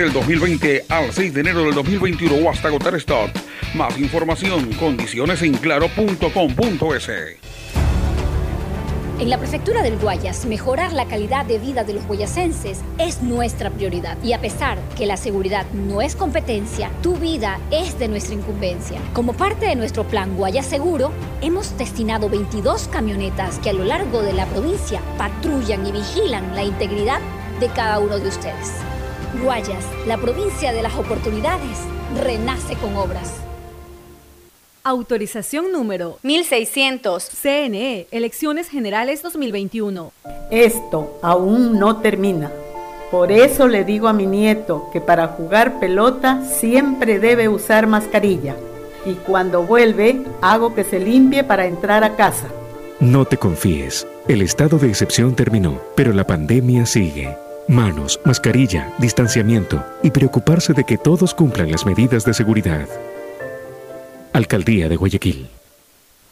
del 2020 al 6 de enero del 2021 o hasta agotar stock. Más información, condiciones en claro.com.es. En la prefectura del Guayas, mejorar la calidad de vida de los guayasenses es nuestra prioridad. Y a pesar que la seguridad no es competencia, tu vida es de nuestra incumbencia. Como parte de nuestro plan Guayas Seguro, hemos destinado 22 camionetas que a lo largo de la provincia patrullan y vigilan la integridad de cada uno de ustedes. Guayas, la provincia de las oportunidades, renace con obras. Autorización número 1600. CNE, Elecciones Generales 2021. Esto aún no termina. Por eso le digo a mi nieto que para jugar pelota siempre debe usar mascarilla. Y cuando vuelve, hago que se limpie para entrar a casa. No te confíes. El estado de excepción terminó, pero la pandemia sigue. Manos, mascarilla, distanciamiento y preocuparse de que todos cumplan las medidas de seguridad. Alcaldía de Guayaquil.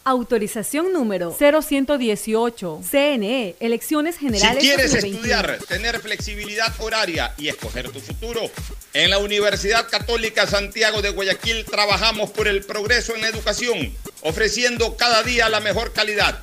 Autorización número 0118. CNE, Elecciones Si Generales quieres 2021. estudiar, tener flexibilidad horaria y escoger tu futuro, en la Universidad Católica Santiago de Guayaquil trabajamos por el progreso en la educación, ofreciendo cada día la mejor calidad.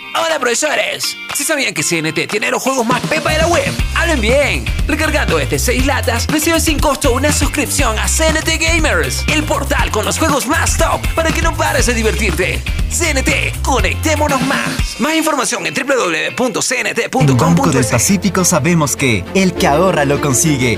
Hola profesores, ¿sí sabían que CNT tiene los juegos más pepa de la web? ¡Hablen bien! Recargando este 6 latas, recibes sin costo una suscripción a CNT Gamers, el portal con los juegos más top para que no pares de divertirte. CNT, conectémonos más. Más información en En Banco del. Pacífico sabemos que el que ahorra lo consigue.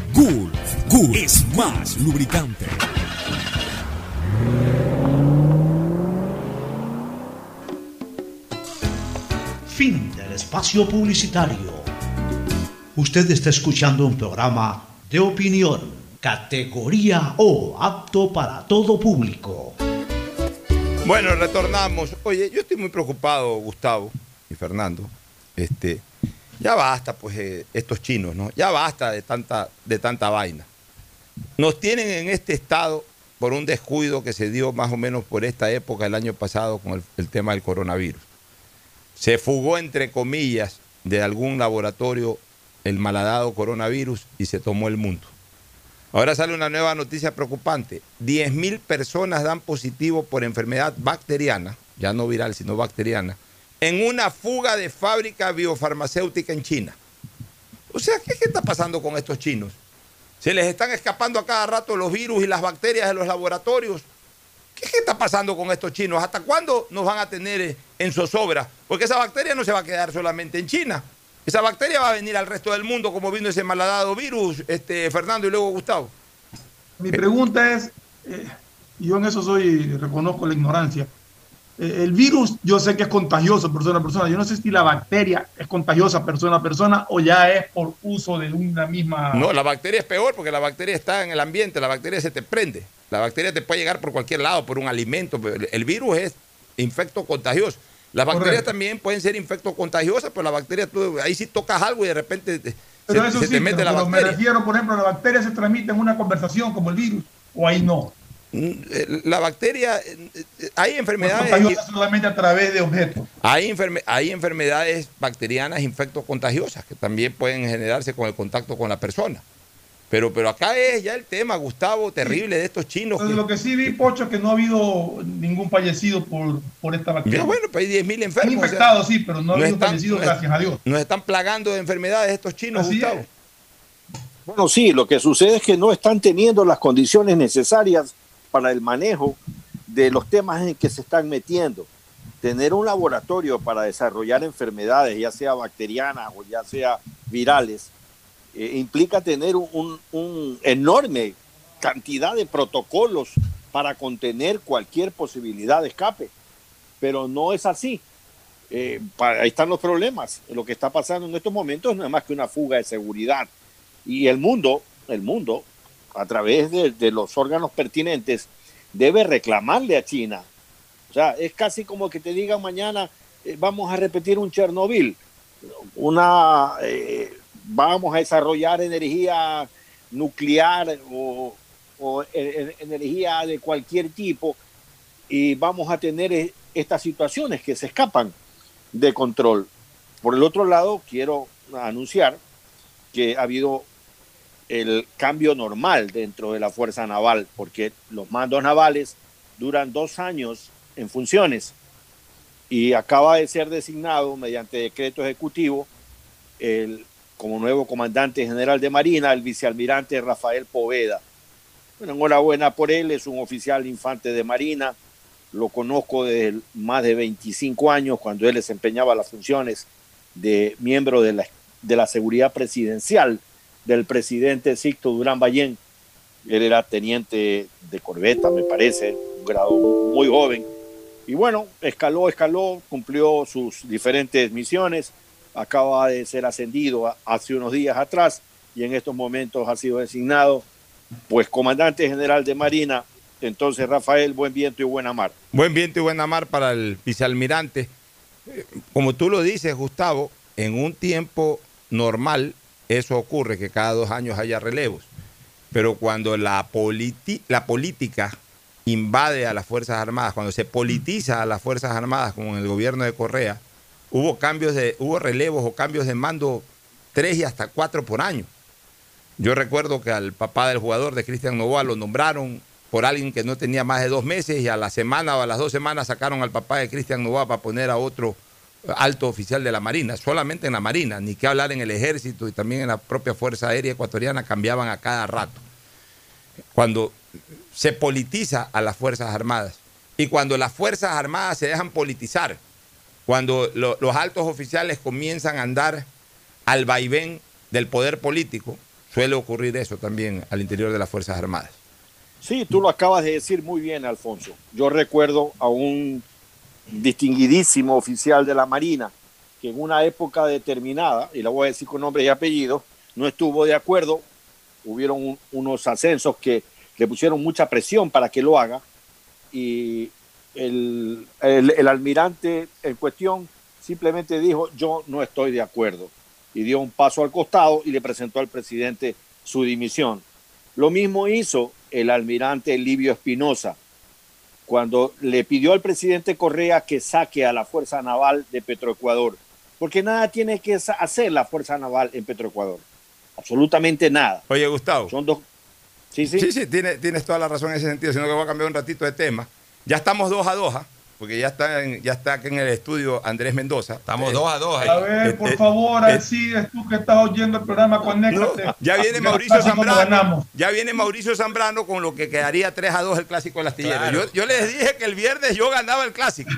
Gulf. Gulf es más lubricante. Fin del espacio publicitario. Usted está escuchando un programa de opinión, categoría O, apto para todo público. Bueno, retornamos. Oye, yo estoy muy preocupado, Gustavo y Fernando. Este, ya basta, pues, eh, estos chinos, ¿no? Ya basta de tanta, de tanta vaina. Nos tienen en este estado por un descuido que se dio más o menos por esta época el año pasado con el, el tema del coronavirus. Se fugó, entre comillas, de algún laboratorio el malhadado coronavirus y se tomó el mundo. Ahora sale una nueva noticia preocupante. 10.000 personas dan positivo por enfermedad bacteriana, ya no viral, sino bacteriana, en una fuga de fábrica biofarmacéutica en China. O sea, ¿qué, está pasando con estos chinos? Se les están escapando a cada rato los virus y las bacterias de los laboratorios. ¿Qué, está pasando con estos chinos? ¿Hasta cuándo nos van a tener eh, en zozobra? Porque esa bacteria no se va a quedar solamente en China. Esa bacteria va a venir al resto del mundo como vino ese malhadado virus, este, Fernando y luego Gustavo. Mi pregunta es, eh, yo en eso soy, reconozco la ignorancia. Eh, el virus, yo sé que es contagioso persona a persona. Yo no sé si la bacteria es contagiosa persona a persona o ya es por uso de una misma. No, la bacteria es peor porque la bacteria está en el ambiente, la bacteria se te prende. La bacteria te puede llegar por cualquier lado, por un alimento. El virus es infecto contagioso. Las bacterias también pueden ser infecto contagiosas, pero la bacteria, tú, ahí sí tocas algo y de repente Pero se, eso se sí, te mete pero, la pero me bacteria. refiero, por ejemplo, la bacteria se transmite en una conversación como el virus, o ahí no. La bacteria, hay enfermedades, solamente a través de objetos. hay, enferme- hay enfermedades bacterianas infecto contagiosas que también pueden generarse con el contacto con la persona. Pero, pero acá es ya el tema, Gustavo, terrible de estos chinos. Entonces, que- lo que sí vi, Pocho, es que no ha habido ningún fallecido por, por esta bacteria. Ya, bueno, pues hay 10.000 Han enfermos. o sea, infectado, sí, pero no ha habido están- fallecidos, nos- gracias a Dios. Nos están plagando de enfermedades estos chinos, Así Gustavo. es. Bueno, sí, lo que sucede es que no están teniendo las condiciones necesarias para el manejo de los temas en que se están metiendo. Tener un laboratorio para desarrollar enfermedades, ya sea bacterianas o ya sea virales, eh, implica tener un, un- enorme cantidad de protocolos para contener cualquier posibilidad de escape. Pero no es así. Eh, pa- ahí están los problemas. Lo que está pasando en estos momentos no es más que una fuga de seguridad. Y el mundo, el mundo, a través de, los órganos pertinentes, debe reclamarle a China. O sea, es casi como que te digan mañana, eh, vamos a repetir un Chernobyl, una, eh, vamos a desarrollar energía nuclear o, e- e- energía de cualquier tipo y vamos a tener eh, estas situaciones que se escapan de control. Por el otro lado, quiero anunciar que ha habido el cambio normal dentro de la Fuerza Naval, porque los mandos navales duran dos años en funciones y acaba de ser designado mediante decreto ejecutivo como nuevo comandante general de Marina el vicealmirante Rafael Poveda. Bueno, enhorabuena por él, es un oficial infante de Marina, lo conozco desde más de 25 años cuando él desempeñaba las funciones de miembro de la, de la seguridad presidencial del presidente Sixto Durán Ballén. Él era teniente de corbeta, me parece, un grado muy joven. Y bueno, escaló, escaló, cumplió sus diferentes misiones, acaba de ser ascendido hace unos días atrás y en estos momentos ha sido designado pues comandante general de Marina. Entonces, Rafael, buen viento y buena mar. Buen viento y buena mar para el vicealmirante. Eh, Como tú lo dices, Gustavo, en un tiempo normal eso ocurre, que cada dos años haya relevos. Pero cuando la, la política invade a las Fuerzas Armadas, cuando se politiza a las Fuerzas Armadas, como en el gobierno de Correa, hubo cambios de, hubo relevos o cambios de mando tres y hasta cuatro por año. Yo recuerdo que al papá del jugador de Cristian Novoa lo nombraron por alguien que no tenía más de dos meses y a la semana o a las dos semanas sacaron al papá de Cristian Novoa para poner a otro alto oficial de la Marina, solamente en la Marina, ni que hablar en el ejército y también en la propia Fuerza Aérea Ecuatoriana cambiaban a cada rato. Cuando se politiza a las Fuerzas Armadas y cuando las Fuerzas Armadas se dejan politizar, cuando lo- los altos oficiales comienzan a andar al vaivén del poder político, suele ocurrir eso también al interior de las Fuerzas Armadas. Sí, tú lo acabas de decir muy bien, Alfonso. Yo recuerdo a un distinguidísimo oficial de la Marina que en una época determinada, y la voy a decir con nombre y apellido, no estuvo de acuerdo. Hubieron un- unos ascensos que le pusieron mucha presión para que lo haga y el, el- el almirante en cuestión simplemente dijo yo no estoy de acuerdo y dio un paso al costado y le presentó al presidente su dimisión. Lo mismo hizo el almirante Livio Espinosa cuando le pidió al presidente Correa que saque a la Fuerza Naval de Petroecuador, porque nada tiene que hacer la Fuerza Naval en Petroecuador, absolutamente nada. Oye, Gustavo. Son dos. Sí, sí. Sí, sí, tiene- tienes toda la razón en ese sentido, sino que voy a cambiar un ratito de tema. Ya estamos dos a dos. ¿ah? Porque ya está, en- ya está aquí en el estudio Andrés Mendoza. Estamos dos a dos ahí. A ver, por favor, Alcides, tú que estás oyendo el programa, conéctate. Ya viene Mauricio Zambrano. Ya viene Mauricio Zambrano con lo que quedaría 3 a 2 el clásico del astillero. Claro. Yo, yo les dije que el viernes yo ganaba el clásico.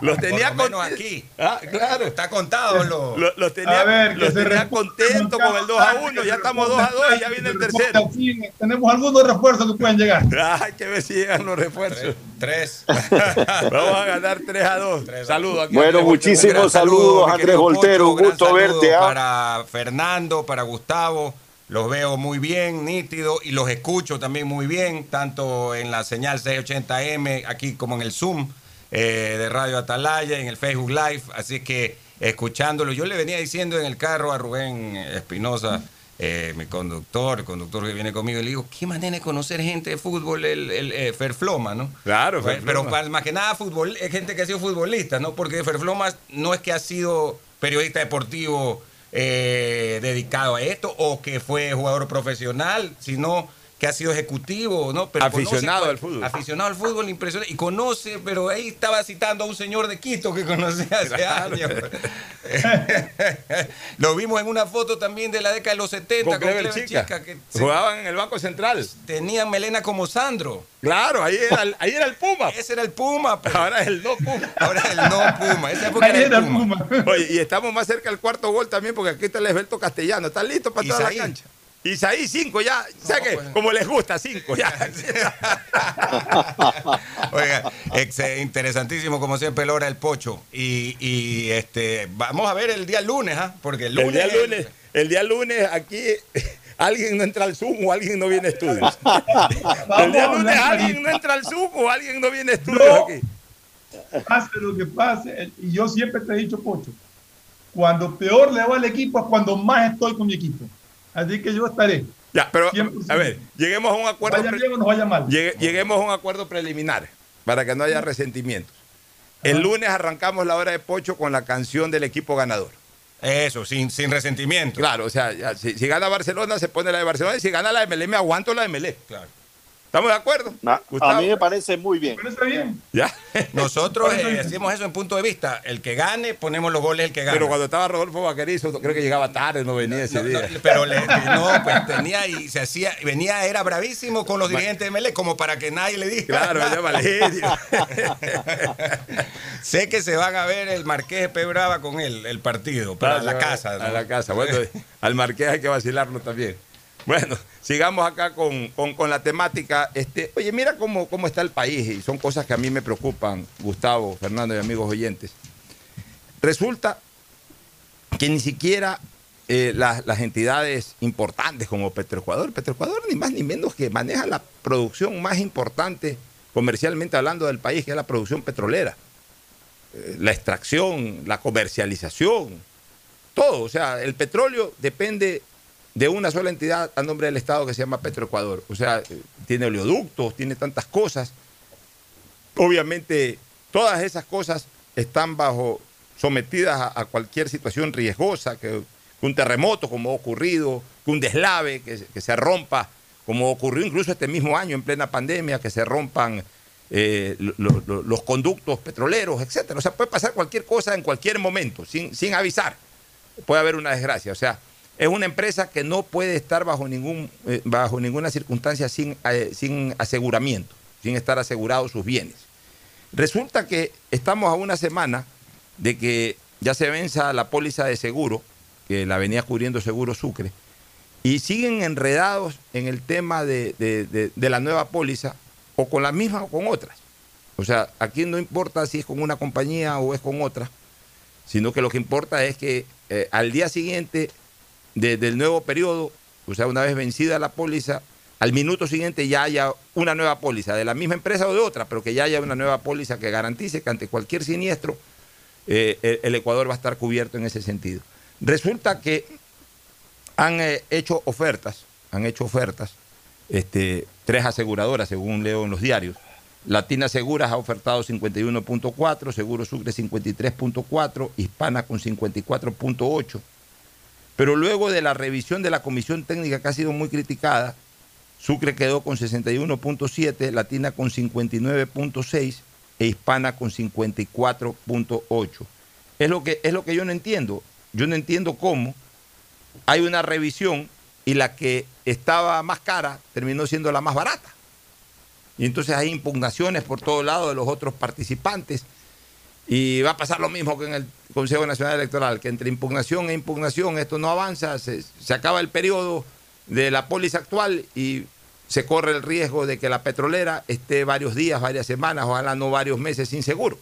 Los tenía lo menos con- aquí. Ah, claro. Está contado lo. Lo- Los tenía, A ver, los tenía contento con el 2 a 1. Ya estamos 2 a 2 y ya viene el tercero. Sí, Tenemos algunos refuerzos que pueden llegar. Hay que ver si llegan los refuerzos. Tres. Vamos a ganar 3 a 2. Saludos aquí. Bueno, muchísimos saludos, Andrés Voltero, un gusto verte, ¿ah? Para Fernando, para Gustavo, los veo muy bien, nítido, y los escucho también muy bien, tanto en la señal 680M, aquí como en el Zoom eh, de Radio Atalaya, en el Facebook Live, así que escuchándolo. Yo le venía diciendo en el carro a Rubén Espinosa, eh, mi conductor, el conductor que viene conmigo, y le digo, qué manera de conocer gente de fútbol, el, el eh, Ferfloma, ¿no? Claro, Pero- Ferfloma. Pero para- más que nada fútbol, es gente que ha sido futbolista, ¿no? Porque Ferfloma no es que ha sido periodista deportivo eh, dedicado a esto o que fue jugador profesional, sino que ha sido ejecutivo, ¿no? Pero Aficionado conoce- al fútbol. Aficionado al fútbol, impresionante. Y conoce, pero ahí estaba citando a un señor de Quito que conocía hace Claro. años. Lo vimos en una foto también de la década de los 70 Con con, Clever Clever Chica. Chica, que se- Jugaban en el Banco Central. tenían melena como Sandro. Claro, ahí era, el- ahí era el Puma. Ese era el Puma. pues. Ahora es el no Puma. Ahora es el no Puma. Esa época era el Puma. Oye, y estamos más cerca del cuarto gol también porque aquí está el Esbelto Castellano. ¿Está listo para toda la cancha? Isaí, cinco ya. ¿Sabes qué? pues. Como les gusta, cinco ya. Oiga, ex- eh, interesantísimo como siempre Lora el Pocho. Y, y, este vamos a ver el día lunes, ¿ah? Porque el día lunes, el día lunes aquí alguien no entra al Zoom o alguien no viene a estudios. el día lunes alguien no entra al Zoom o alguien no viene a estudios No. aquí. Pase lo que pase, y yo siempre te he dicho, Pocho, cuando peor le va al equipo es cuando más estoy con mi equipo. Así que yo estaré. Ya, pero 100%. a ver, lleguemos a un acuerdo. Vaya bien o nos vaya mal. llegue- lleguemos a un acuerdo preliminar para que no haya resentimientos. El lunes arrancamos la hora de Pocho con la canción del equipo ganador. Eso, sin, sin resentimiento. Claro, o sea, ya, si, si gana Barcelona, se pone la de Barcelona y si gana la de Melé, me aguanto la de Melé. Claro. ¿Estamos de acuerdo? A Gustavo. mí me parece muy bien. Está bien. Ya. Nosotros eh, hacemos eso en punto de vista. El que gane, ponemos los goles el que gana. Pero cuando estaba Rodolfo Vaquerizo, creo que llegaba tarde, no venía ese No, día. no, pero le- no, pues tenía y se hacía, venía, era bravísimo con los dirigentes de Melé, como para que nadie le diga. Claro, venía Valerio. sé que se van a ver el Marqués de Pebrava con él, el partido, para Ah, la casa. A ¿no? la casa. Bueno, al Marqués hay que vacilarlo también. Bueno, sigamos acá con, con- la temática. Este, oye, mira cómo, cómo está el país y son cosas que a mí me preocupan, Gustavo, Fernando y amigos oyentes. Resulta que ni siquiera eh, las, las entidades importantes como Petroecuador, Petroecuador ni más ni menos que maneja la producción más importante comercialmente hablando del país, que es la producción petrolera. Eh, la extracción, la comercialización, todo. O sea, el petróleo depende de una sola entidad a nombre del Estado que se llama Petroecuador. O sea, eh, tiene oleoductos, tiene tantas cosas. Obviamente, todas esas cosas están bajo sometidas a, cualquier situación riesgosa, que, un terremoto como ha ocurrido, que un deslave, que, se- rompa, como ocurrió incluso este mismo año en plena pandemia, que se rompan eh, lo- lo- lo- los conductos petroleros, etcétera. O sea, puede pasar cualquier cosa en cualquier momento, sin, sin avisar. Puede haber una desgracia. O sea, es una empresa que no puede estar bajo, ningún, eh, bajo ninguna circunstancia sin, eh, sin aseguramiento, sin estar asegurados sus bienes. Resulta que estamos a una semana de que ya se venza la póliza de seguro, que la venía cubriendo Seguro Sucre, y siguen enredados en el tema de, de- de- la nueva póliza, o con la misma o con otras. O sea, aquí no importa si es con una compañía o es con otra, sino que lo que importa es que eh, al día siguiente de- del nuevo periodo, o sea, una vez vencida la póliza, al minuto siguiente ya haya una nueva póliza de la misma empresa o de otra, pero que ya haya una nueva póliza que garantice que ante cualquier siniestro eh, el, el Ecuador va a estar cubierto en ese sentido. Resulta que han eh, hecho ofertas, han hecho ofertas, este, tres aseguradoras, según leo en los diarios. Latina Seguras ha ofertado 51.4, Seguro Sucre 53.4, Hispana con 54.8. Pero luego de la revisión de la comisión técnica que ha sido muy criticada, Sucre quedó con 61.7, Latina con 59.6 e Hispana con 54.8. Es lo que es lo que yo no entiendo. Yo no entiendo cómo hay una revisión y la que estaba más cara terminó siendo la más barata. Y entonces hay impugnaciones por todos lados de los otros participantes. Y va a pasar lo mismo que en el Consejo Nacional Electoral, que entre impugnación e impugnación esto no avanza, se, acaba el periodo de la póliza actual y se corre el riesgo de que la petrolera esté varios días, varias semanas, ojalá no varios meses sin seguro.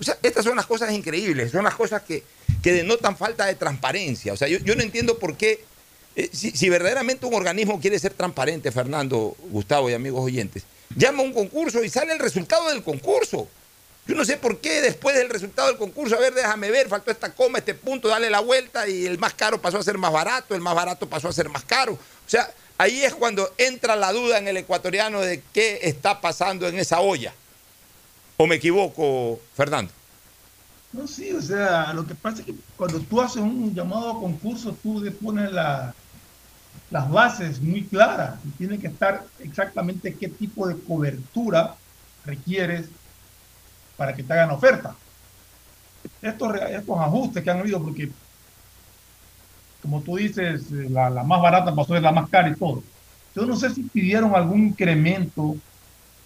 O sea, estas son las cosas increíbles, son las cosas que, que denotan falta de transparencia. O sea, yo, yo no entiendo por qué, eh, si, si verdaderamente un organismo quiere ser transparente, Fernando, Gustavo y amigos oyentes, llama a un concurso y sale el resultado del concurso. Yo no sé por qué después del resultado del concurso, a ver, déjame ver, faltó esta coma, este punto, dale la vuelta y el más caro pasó a ser más barato, el más barato pasó a ser más caro. O sea, ahí es cuando entra la duda en el ecuatoriano de qué está pasando en esa olla. ¿O me equivoco, Fernando? No, sí, o sea, lo que pasa es que cuando tú haces un llamado a concurso, tú le pones la- las bases muy claras. y Tiene que estar exactamente qué tipo de cobertura requieres para que te hagan oferta. Estos, estos ajustes que han habido, porque como tú dices, eh, la, la más barata pasó ser la más cara y todo. Yo no sé si pidieron algún incremento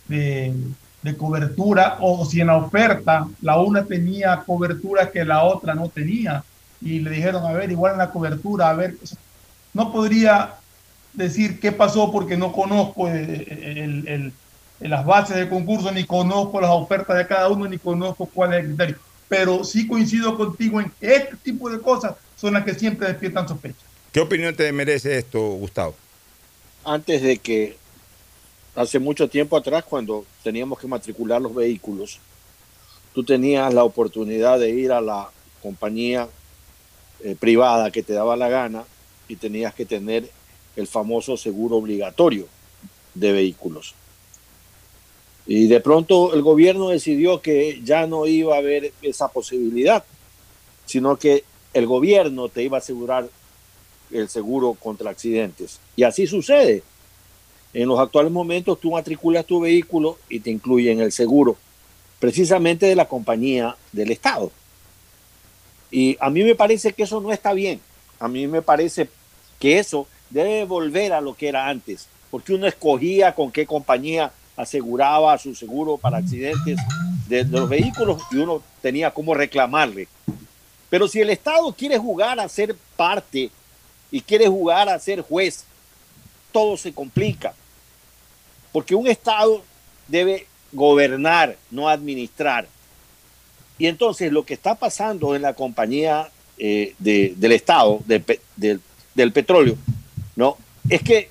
de, de cobertura o si en la oferta la una tenía cobertura que la otra no tenía y le dijeron, a ver, igual en la cobertura, a ver, no podría decir qué pasó porque no conozco eh, el- el- el- las bases del concurso, ni conozco las ofertas de cada uno, ni conozco cuál es el criterio. Pero sí coincido contigo en que este tipo de cosas son las que siempre despiertan sospecha. ¿Qué opinión te merece esto, Gustavo? antes de que hace mucho tiempo atrás, cuando teníamos que matricular los vehículos, tú tenías la oportunidad de ir a la compañía eh, privada que te daba la gana y tenías que tener el famoso seguro obligatorio de vehículos. Y de pronto el gobierno decidió que ya no iba a haber esa posibilidad, sino que el gobierno te iba a asegurar el seguro contra accidentes. Y así sucede. En los actuales momentos tú matriculas tu vehículo y te incluyen el seguro, precisamente de la compañía del Estado. Y a mí me parece que eso no está bien. A mí me parece que eso debe volver a lo que era antes, porque uno escogía con qué compañía aseguraba su seguro para accidentes de, los vehículos y uno tenía cómo reclamarle. Pero si el Estado quiere jugar a ser parte y quiere jugar a ser juez, todo se complica. Porque un Estado debe gobernar, no administrar. Y entonces lo que está pasando en la compañía eh, de- del Estado, del petróleo, ¿no? es que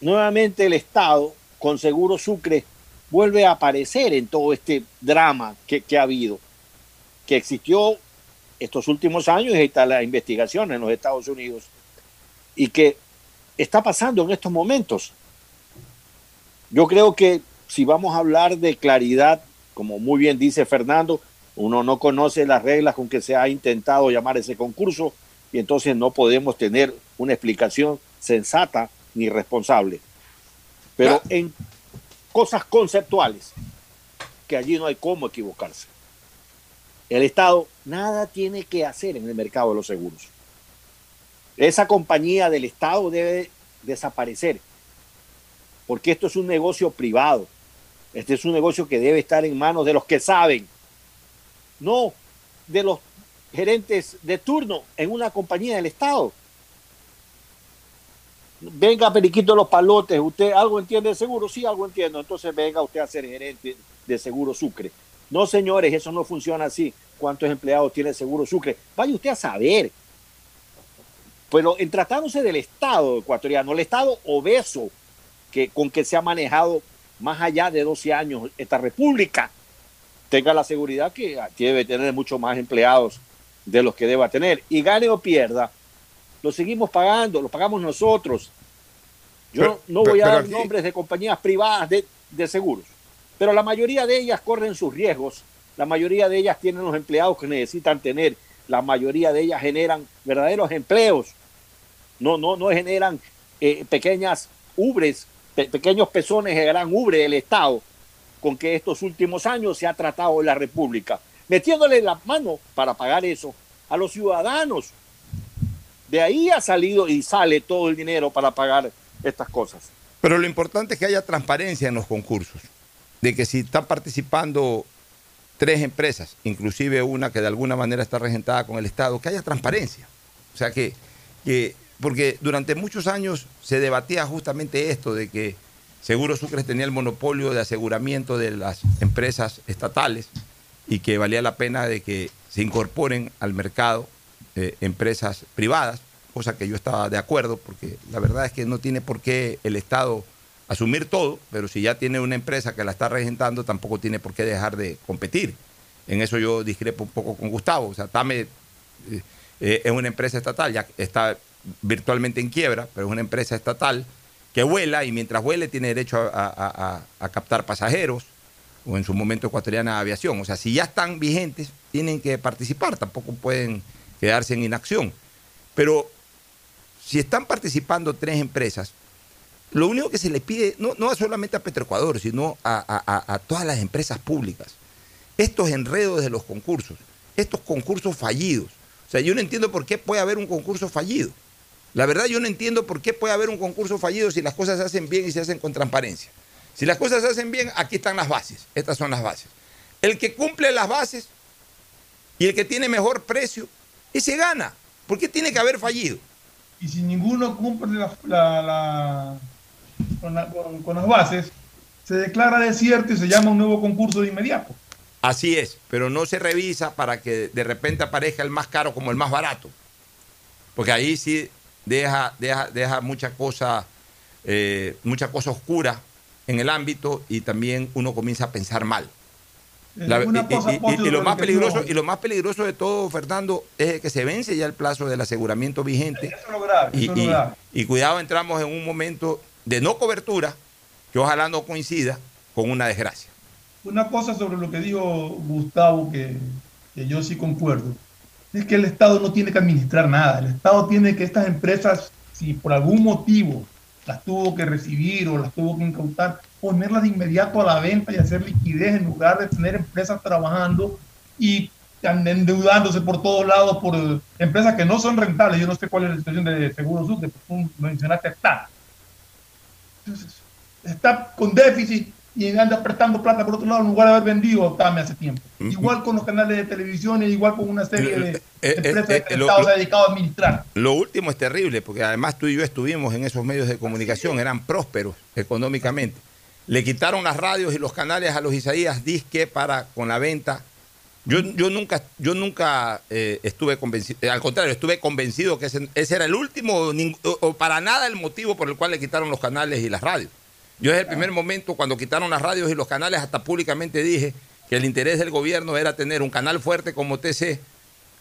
nuevamente el Estado, con Seguro Sucre, vuelve a aparecer en todo este drama que, que ha habido, que existió estos últimos años y está la investigación en los Estados Unidos y que está pasando en estos momentos. Yo creo que si vamos a hablar de claridad, como muy bien dice Fernando, uno no conoce las reglas con que se ha intentado llamar ese concurso y entonces no podemos tener una explicación sensata ni responsable. Pero en cosas conceptuales, que allí no hay cómo equivocarse. El Estado nada tiene que hacer en el mercado de los seguros. Esa compañía del Estado debe desaparecer, porque esto es un negocio privado. Este es un negocio que debe estar en manos de los que saben, no de los gerentes de turno en una compañía del Estado. Venga, Periquito Los Palotes, ¿usted algo entiende de seguro? Sí, algo entiendo. Entonces venga usted a ser gerente de Seguro Sucre. No, señores, eso no funciona así. ¿Cuántos empleados tiene Seguro Sucre? Vaya usted a saber. Pero en tratándose del Estado ecuatoriano, el Estado obeso que, con que se ha manejado más allá de 12 años esta república, tenga la seguridad que debe tener mucho más empleados de los que deba tener. Y gane o pierda, lo seguimos pagando, lo pagamos nosotros. Yo Pero- no pero- voy a dar aquí- nombres de compañías privadas de, de seguros, pero la mayoría de ellas corren sus riesgos, la mayoría de ellas tienen los empleados que necesitan tener, la mayoría de ellas generan verdaderos empleos, no, no, no generan eh, pequeñas ubres, pe- pequeños pezones de gran ubre del Estado con que estos últimos años se ha tratado la República, metiéndole la mano para pagar eso a los ciudadanos. De ahí ha salido y sale todo el dinero para pagar estas cosas. Pero lo importante es que haya transparencia en los concursos, de que si están participando tres empresas, inclusive una que de alguna manera está regentada con el Estado, que haya transparencia. O sea que, que porque durante muchos años se debatía justamente esto de que Seguro Sucre tenía el monopolio de aseguramiento de las empresas estatales y que valía la pena de que se incorporen al mercado eh, empresas privadas, cosa que yo estaba de acuerdo, porque la verdad es que no tiene por qué el Estado asumir todo, pero si ya tiene una empresa que la está regentando, tampoco tiene por qué dejar de competir. En eso yo discrepo un poco con Gustavo. O sea, TAME eh, eh, es una empresa estatal, ya está virtualmente en quiebra, pero es una empresa estatal que vuela y mientras vuele tiene derecho a, a captar pasajeros o en su momento ecuatoriana aviación. O sea, si ya están vigentes, tienen que participar, tampoco pueden quedarse en inacción. Pero si están participando tres empresas, lo único que se le pide, no, no solamente a Petroecuador, sino a, todas las empresas públicas, estos enredos de los concursos, estos concursos fallidos. O sea, yo no entiendo por qué puede haber un concurso fallido. La verdad, yo no entiendo por qué puede haber un concurso fallido si las cosas se hacen bien y se hacen con transparencia. Si las cosas se hacen bien, aquí están las bases. Estas son las bases. El que cumple las bases y el que tiene mejor precio, ese gana. ¿Por qué tiene que haber fallido? Y si ninguno cumple la con, las bases, se declara desierto y se llama un nuevo concurso de inmediato. Así es, pero no se revisa para que de repente aparezca el más caro como el más barato. Porque ahí sí deja, deja, deja mucha cosa, eh, mucha cosa oscura en el ámbito y también uno comienza a pensar mal. Y, lo más peligroso, y lo más peligroso de todo, Fernando, es que se vence ya el plazo del aseguramiento vigente. y, cuidado, entramos en un momento de no cobertura que ojalá no coincida con una desgracia. Una cosa sobre lo que dijo Gustavo, que, yo sí concuerdo, es que el Estado no tiene que administrar nada. El Estado tiene que estas empresas, si por algún motivo las tuvo que recibir o las tuvo que incautar, ponerlas de inmediato a la venta y hacer liquidez en lugar de tener empresas trabajando y endeudándose por todos lados por empresas que no son rentables. Yo no sé cuál es la situación de Seguro Sur, que tú mencionaste está está con déficit y anda prestando plata por otro lado en lugar de haber vendido TAME hace tiempo. Igual con los canales de televisión, igual con una serie de, eh, eh, empresas eh, que el Estado se ha dedicado a administrar. Lo último es terrible, porque además tú y yo estuvimos en esos medios de comunicación, eran prósperos económicamente. Le quitaron las radios y los canales a los Isaías Disque para con la venta. Yo, yo nunca, yo nunca estuve convencido, al contrario, estuve convencido que ese, ese era el último, o para nada el motivo por el cual le quitaron los canales y las radios. Yo desde el primer momento, cuando quitaron las radios y los canales, hasta públicamente dije que el interés del gobierno era tener un canal fuerte como TC,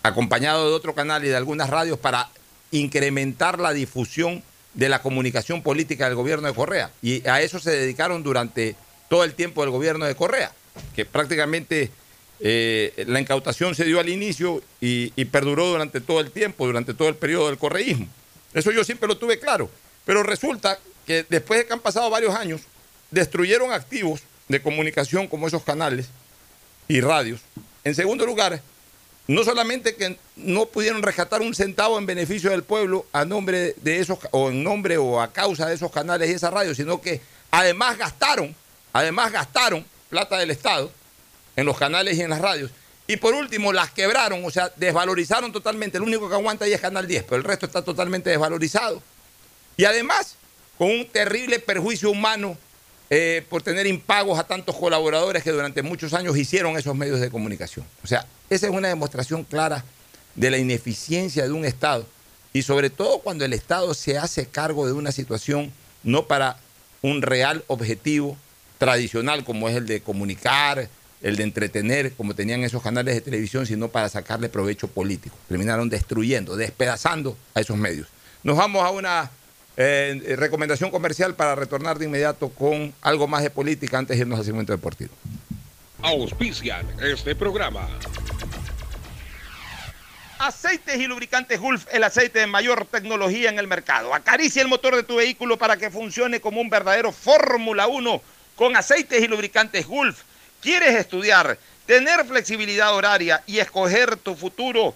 acompañado de otro canal y de algunas radios para incrementar la difusión de la comunicación política del gobierno de Correa. Y a eso se dedicaron durante todo el tiempo del gobierno de Correa, que prácticamente eh, la incautación se dio al inicio y, y, perduró durante todo el tiempo, durante todo el periodo del correísmo. Eso yo siempre lo tuve claro. Pero resulta que después de que han pasado varios años, destruyeron activos de comunicación como esos canales y radios. En segundo lugar, no solamente que no pudieron rescatar un centavo en beneficio del pueblo a nombre de esos, o en nombre o a causa de esos canales y esas radios, sino que además gastaron, además gastaron plata del Estado en los canales y en las radios. Y por último, las quebraron, o sea, desvalorizaron totalmente. El único que aguanta ahí es Canal 10, pero el resto está totalmente desvalorizado. Y además, con un terrible perjuicio humano eh, por tener impagos a tantos colaboradores que durante muchos años hicieron esos medios de comunicación. O sea, esa es una demostración clara de la ineficiencia de un Estado y sobre todo cuando el Estado se hace cargo de una situación no para un real objetivo tradicional como es el de comunicar, el de entretener, como tenían esos canales de televisión, sino para sacarle provecho político. Terminaron destruyendo, despedazando a esos medios. Nos vamos a una eh, recomendación comercial para retornar de inmediato con algo más de política antes de irnos al segmento deportivo. Auspician este programa. Aceites y lubricantes Gulf, el aceite de mayor tecnología en el mercado. Acaricia el motor de tu vehículo para que funcione como un verdadero Fórmula 1 con aceites y lubricantes Gulf. ¿Quieres estudiar, tener flexibilidad horaria y escoger tu futuro?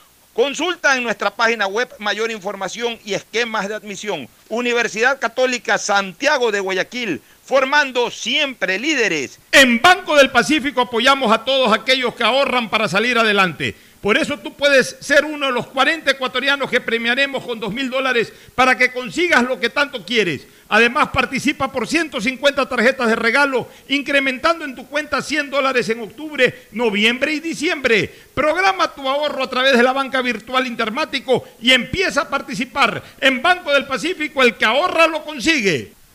Consulta en nuestra página web mayor información y esquemas de admisión. Universidad Católica Santiago de Guayaquil, formando siempre líderes. En Banco del Pacífico apoyamos a todos aquellos que ahorran para salir adelante. Por eso tú puedes ser uno de los 40 ecuatorianos que premiaremos con 2 mil dólares para que consigas lo que tanto quieres. Además, participa por 150 tarjetas de regalo, incrementando en tu cuenta 100 dólares en octubre, noviembre y diciembre. Programa tu ahorro a través de la banca virtual Intermático y empieza a participar. En Banco del Pacífico, el que ahorra lo consigue.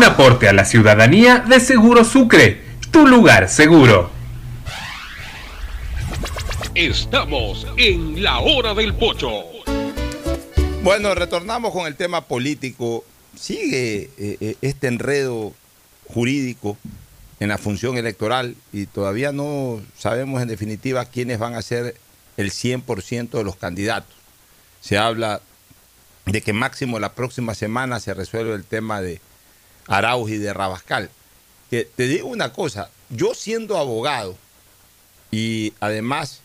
Un aporte a la ciudadanía de Seguro Sucre, tu lugar seguro. Estamos en la hora del pocho. Bueno, retornamos con el tema político. Sigue eh, eh, este enredo jurídico en la función electoral y todavía no sabemos en definitiva quiénes van a ser el 100% de los candidatos. Se habla de que máximo la próxima semana se resuelve el tema de Arauz y de Rabascal. Que te digo una cosa, yo siendo abogado y además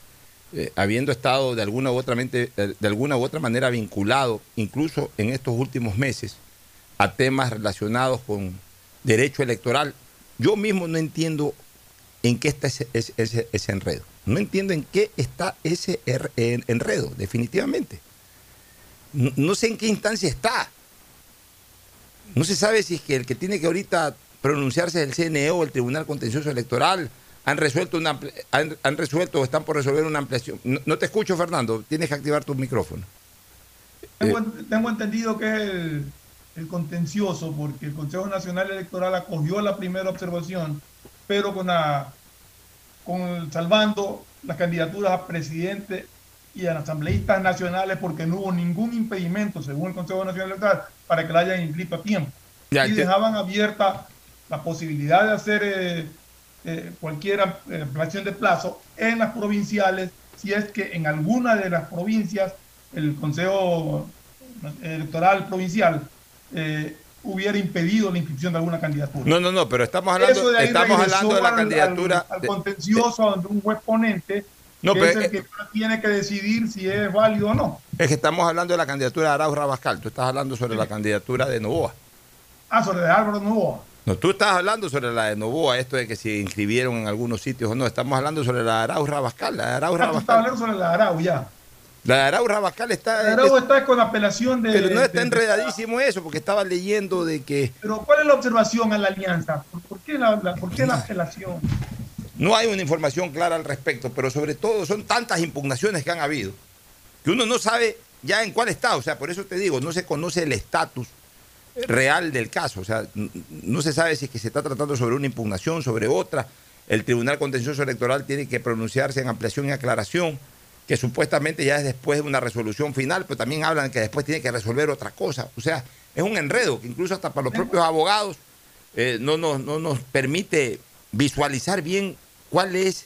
eh, habiendo estado de alguna, u otra mente, de, de alguna u otra manera vinculado, incluso en estos últimos meses, a temas relacionados con derecho electoral, yo mismo no entiendo en qué está ese, enredo. No entiendo en qué está ese er- en- enredo, definitivamente. No sé en qué instancia está. No se sabe si es que el que tiene que ahorita pronunciarse es el CNE o el Tribunal Contencioso Electoral. Han resuelto, una, han, han resuelto o están por resolver una ampliación. No, no te escucho, Fernando. Tienes que activar tu micrófono. Tengo, tengo entendido que es el, el contencioso, porque el Consejo Nacional Electoral acogió la primera observación, pero con, la, con salvando las candidaturas a presidente y a asambleístas nacionales, porque no hubo ningún impedimento, según el Consejo Nacional Electoral, para que la hayan inscrito a tiempo. Ya, y dejaban abierta la posibilidad de hacer eh, eh, cualquier eh, ampliación de plazo en las provinciales, si es que en alguna de las provincias el Consejo Electoral Provincial eh, hubiera impedido la inscripción de alguna candidatura. No, no, no, pero estamos hablando, Eso de ahí estamos hablando de la al- candidatura. Al, al de- contencioso donde un juez ponente No, que pero es el es que tiene que decidir si es válido o no. Es que estamos hablando de la candidatura de Arauz Rabascal. Tú estás hablando sobre la candidatura de Novoa. Ah, sobre de Álvaro Novoa. No, tú estás hablando sobre la de Novoa, esto de que se inscribieron en algunos sitios o no. Estamos hablando sobre la de Arauz Rabascal. La de Arauz Ah, tú estás Rabascal, hablando sobre la de Arau ya. la de Arauz Rabascal está. La de Arau está con apelación de. pero no está de- enredadísimo eso, porque estaba leyendo de que Pero ¿cuál es la observación a la alianza? ¿Por, por qué, la, la- por qué la apelación? No hay una información clara al respecto, pero sobre todo son tantas impugnaciones que han habido que uno no sabe ya en cuál está. O sea, por eso te digo, no se conoce el estatus real del caso. O sea, no se sabe si es que se está tratando sobre una impugnación, sobre otra. El Tribunal Contencioso Electoral tiene que pronunciarse en ampliación y aclaración, que supuestamente ya es después de una resolución final, pero también hablan que después tiene que resolver otra cosa. O sea, es un enredo que incluso hasta para los propios abogados eh, no, nos, no nos permite visualizar bien cuál es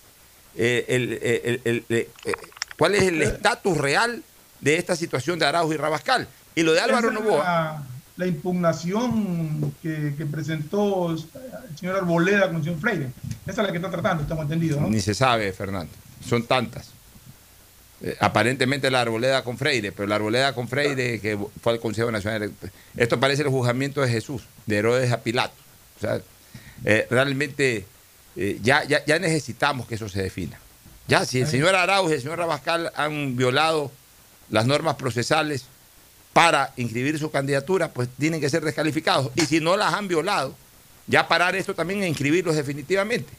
eh, el, el- el- el- eh, cuál es el estatus real de esta situación de Araujo y Rabascal. Y lo de Álvaro es Novoa. La, la impugnación que, que presentó el señor Arboleda con el señor Freire. Esa es la que está tratando, estamos entendidos, ¿no? Ni se sabe, Fernando. Son tantas. Eh, aparentemente la arboleda con Freire, pero la arboleda con Freire que fue al Consejo Nacional. Esto parece el juzgamiento de Jesús, de Herodes a Pilato. O sea, eh, realmente eh, ya, ya, ya necesitamos que eso se defina. Ya, si el señor Arauz y el señor Rabascal han violado las normas procesales para inscribir su candidatura, pues tienen que ser descalificados. Y si no las han violado, ya parar esto también e inscribirlos definitivamente.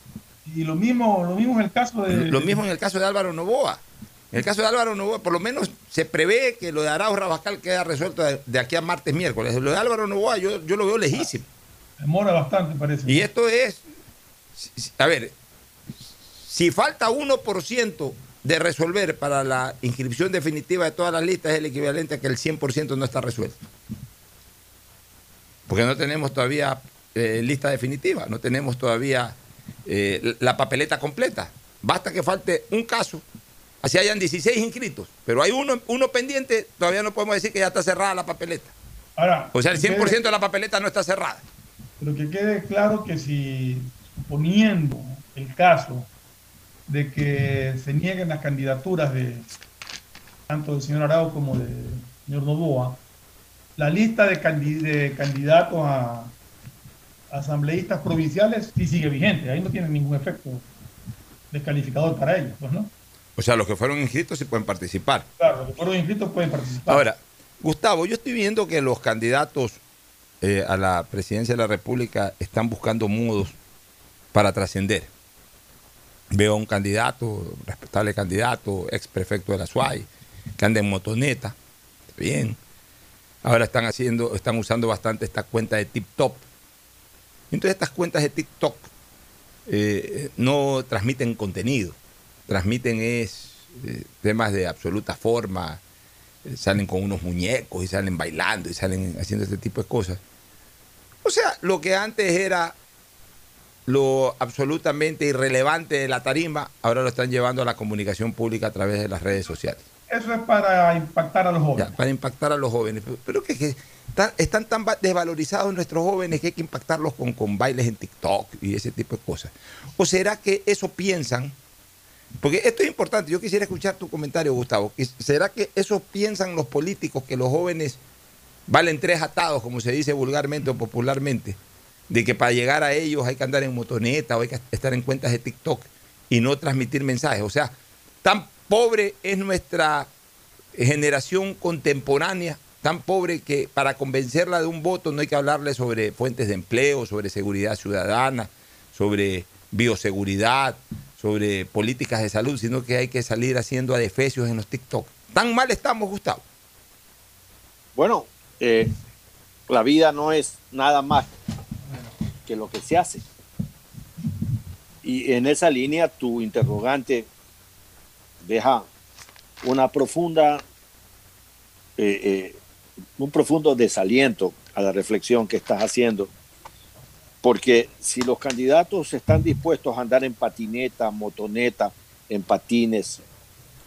Y lo mismo, lo mismo en el caso de. Lo mismo en el caso de Álvaro Novoa. En el caso de Álvaro Novoa, por lo menos se prevé que lo de Arauz Rabascal queda resuelto de, aquí a martes, miércoles. Lo de Álvaro Novoa yo, yo lo veo lejísimo. Demora bastante, parece. Y esto es, a ver, si falta 1% de resolver para la inscripción definitiva de todas las listas, es el equivalente a que el 100% no está resuelto. Porque no tenemos todavía eh, lista definitiva, no tenemos todavía eh, la papeleta completa. Basta que falte un caso, así hayan 16 inscritos, pero hay uno, uno pendiente, todavía no podemos decir que ya está cerrada la papeleta. Ahora, O sea, el que 100% quede- de la papeleta no está cerrada. Pero que quede claro que si, suponiendo el caso de que se nieguen las candidaturas de tanto del señor Arau como del señor Novoa, la lista de candidatos a asambleístas provinciales sí sigue vigente, ahí no tiene ningún efecto descalificador para ellos, pues no. O sea, los que fueron inscritos sí pueden participar. Claro, los que fueron inscritos pueden participar. Ahora, Gustavo, yo estoy viendo que los candidatos eh, a la presidencia de la República están buscando modos para trascender. Veo a un candidato, respetable candidato, ex prefecto de la SUAY, que anda en motoneta, bien. Ahora están haciendo, están usando bastante esta cuenta de TikTok. Entonces estas cuentas de TikTok eh, no transmiten contenido, transmiten es eh, temas de absoluta forma, eh, salen con unos muñecos y salen bailando y salen haciendo este tipo de cosas. O sea, lo que antes era lo absolutamente irrelevante de la tarima, ahora lo están llevando a la comunicación pública a través de las redes sociales. Eso es para impactar a los jóvenes. Ya, para impactar a los jóvenes. Pero, que, que están, están tan va- desvalorizados nuestros jóvenes que hay que impactarlos con, con bailes en TikTok y ese tipo de cosas. ¿O será que eso piensan? Porque esto es importante. Yo quisiera escuchar tu comentario, Gustavo. ¿Será que eso piensan los políticos que los jóvenes valen tres atados, como se dice vulgarmente o popularmente? De que para llegar a ellos hay que andar en motoneta o hay que estar en cuentas de TikTok y no transmitir mensajes. O sea, tan pobre es nuestra generación contemporánea, tan pobre que para convencerla de un voto no hay que hablarle sobre fuentes de empleo, sobre seguridad ciudadana, sobre bioseguridad, sobre políticas de salud, sino que hay que salir haciendo adefesios en los TikTok. Tan mal estamos, Gustavo. Bueno, eh, la vida no es nada más lo que se hace. Y en esa línea tu interrogante deja una profunda, eh, eh, un profundo desaliento a la reflexión que estás haciendo, porque si los candidatos están dispuestos a andar en patineta, motoneta, en patines,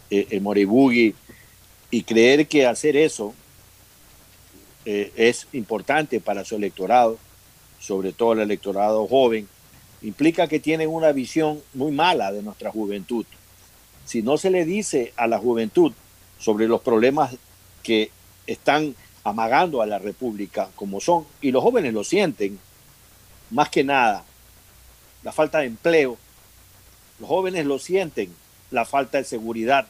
eh, en moribugui, y creer que hacer eso es importante para su electorado, sobre todo el electorado joven, implica que tienen una visión muy mala de nuestra juventud. Si no se le dice a la juventud sobre los problemas que están amagando a la República como son, y los jóvenes lo sienten, más que nada, la falta de empleo, los jóvenes lo sienten, la falta de seguridad,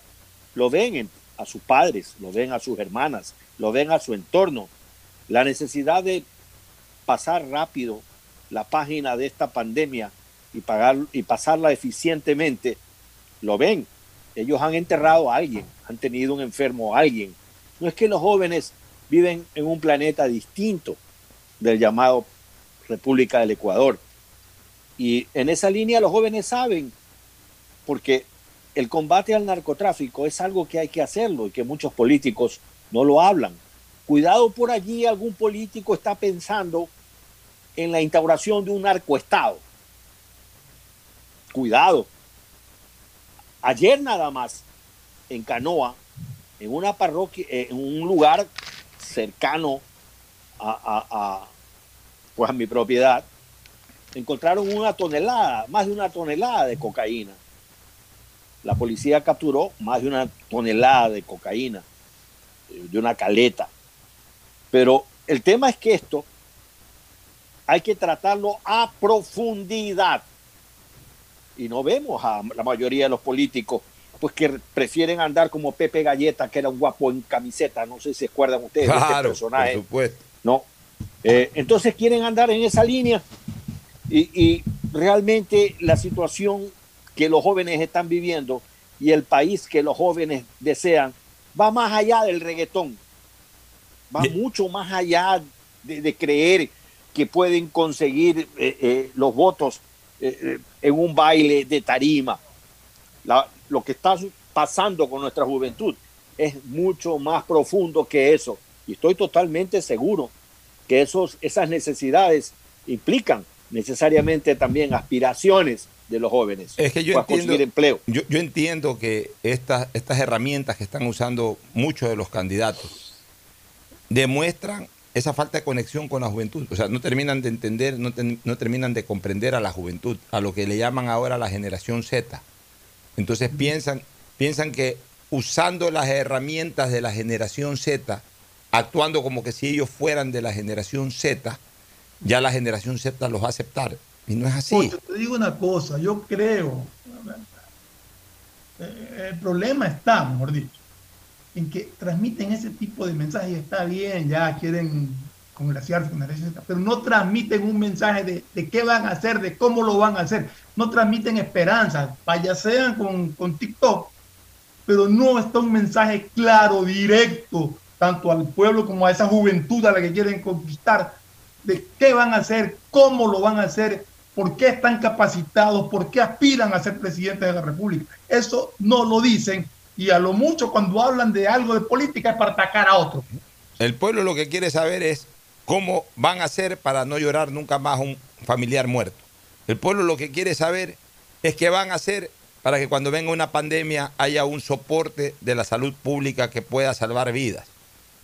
lo ven en- a sus padres, lo ven a sus hermanas, lo ven a su entorno, la necesidad de pasar rápido la página de esta pandemia y, pagar, y pasarla eficientemente, lo ven. Ellos han enterrado a alguien, han tenido un enfermo a alguien. No es que los jóvenes viven en un planeta distinto del llamado República del Ecuador. Y en esa línea los jóvenes saben, porque el combate al narcotráfico es algo que hay que hacerlo y que muchos políticos no lo hablan. Cuidado por allí, algún político está pensando en la instauración de un narcoestado. Cuidado. Ayer nada más, en Canoa, en una parroquia, eh, en un lugar cercano a, a- pues a mi propiedad, encontraron una tonelada, más de una tonelada de cocaína. La policía capturó más de una tonelada de cocaína, eh, de una caleta. Pero el tema es que esto hay que tratarlo a profundidad. y no vemos a la mayoría de los políticos pues que prefieren andar como Pepe Galleta, que era un guapo en camiseta, no sé si se acuerdan ustedes de este Claro, personaje. por supuesto. No. Eh, entonces quieren andar en esa línea y, y realmente la situación que los jóvenes están viviendo y el país que los jóvenes desean va más allá del reggaetón, va mucho más allá de, de creer que pueden conseguir eh, eh, los votos eh, en un baile de tarima. La- lo que está pasando con nuestra juventud es mucho más profundo que eso. Y estoy totalmente seguro que esos, esas necesidades implican necesariamente también aspiraciones de los jóvenes Es que yo para entiendo, conseguir empleo. Yo, yo entiendo que estas, estas herramientas que están usando muchos de los candidatos demuestran esa falta de conexión con la juventud. O sea, no terminan de entender, no, ten- no terminan de comprender a la juventud, a lo que le llaman ahora la generación Z. Entonces piensan, piensan que usando las herramientas de la generación Z, actuando como que si ellos fueran de la generación Z, ya la generación Z los va a aceptar. Y no es así. Ocho, te digo una cosa, yo creo, eh, el problema está, mejor dicho, en que transmiten ese tipo de mensajes está bien, ya quieren congraciarse con la pero no transmiten un mensaje de, de qué van a hacer, de cómo lo van a hacer, no transmiten esperanza, payasean con, con TikTok, pero no está un mensaje claro, directo, tanto al pueblo como a esa juventud a la que quieren conquistar, de qué van a hacer, cómo lo van a hacer, por qué están capacitados, por qué aspiran a ser presidentes de la República. Eso no lo dicen y a lo mucho cuando hablan de algo de política es para atacar a otro. El pueblo lo que quiere saber es cómo van a hacer para no llorar nunca más un familiar muerto. El pueblo lo que quiere saber es qué van a hacer para que cuando venga una pandemia haya un soporte de la salud pública que pueda salvar vidas.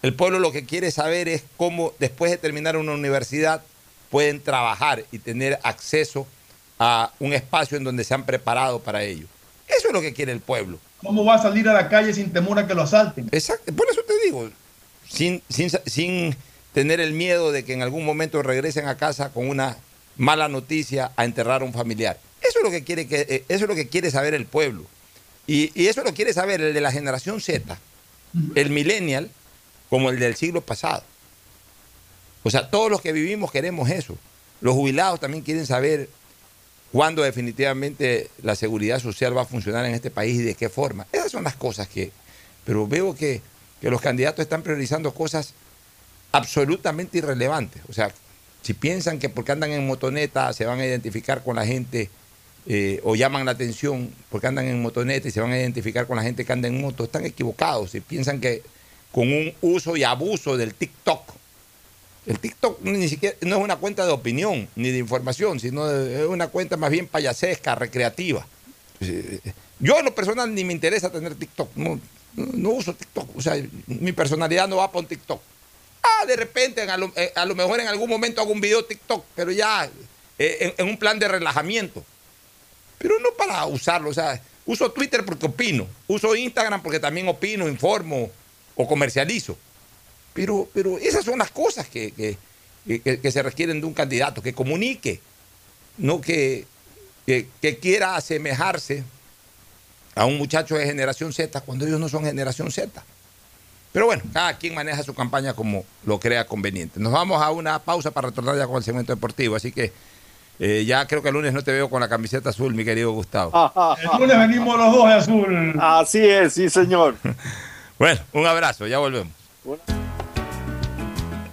El pueblo lo que quiere saber es cómo después de terminar una universidad pueden trabajar y tener acceso a un espacio en donde se han preparado para ello. Eso es lo que quiere el pueblo. ¿Cómo va a salir a la calle sin temor a que lo asalten? Exacto, por eso te digo, sin, sin, sin tener el miedo de que en algún momento regresen a casa con una mala noticia a enterrar a un familiar. Eso es lo que quiere, que, eh, eso es lo que quiere saber el pueblo. Y, y eso lo quiere saber el de la generación Z, el millennial, como el del siglo pasado. O sea, todos los que vivimos queremos eso. Los jubilados también quieren saber cuándo definitivamente la seguridad social va a funcionar en este país y de qué forma. Esas son las cosas que... Pero veo que, que los candidatos están priorizando cosas absolutamente irrelevantes. O sea, si piensan que porque andan en motoneta se van a identificar con la gente eh, o llaman la atención porque andan en motoneta y se van a identificar con la gente que anda en moto, están equivocados. Si piensan que con un uso y abuso del TikTok, el TikTok ni siquiera no es una cuenta de opinión ni de información, sino es una cuenta más bien payasesca, recreativa. Yo en lo personal ni me interesa tener TikTok, no, uso TikTok, o sea, mi personalidad no va un TikTok. Ah, de repente, a lo, eh, a lo mejor en algún momento hago un video TikTok, pero ya eh, en un plan de relajamiento. Pero no para usarlo, o sea, uso Twitter porque opino, uso Instagram porque también opino, informo o comercializo. Pero, pero esas son las cosas que, que- que- que se requieren de un candidato, que comunique, no que, que, que quiera asemejarse a un muchacho de generación Z cuando ellos no son generación Z. Pero bueno, cada quien maneja su campaña como lo crea conveniente. Nos vamos a una pausa para retornar ya con el segmento deportivo, así que eh, ya creo que el lunes no te veo con la camiseta azul, mi querido Gustavo. El lunes venimos los dos de azul. Así es, sí, señor. Bueno, un abrazo, ya volvemos.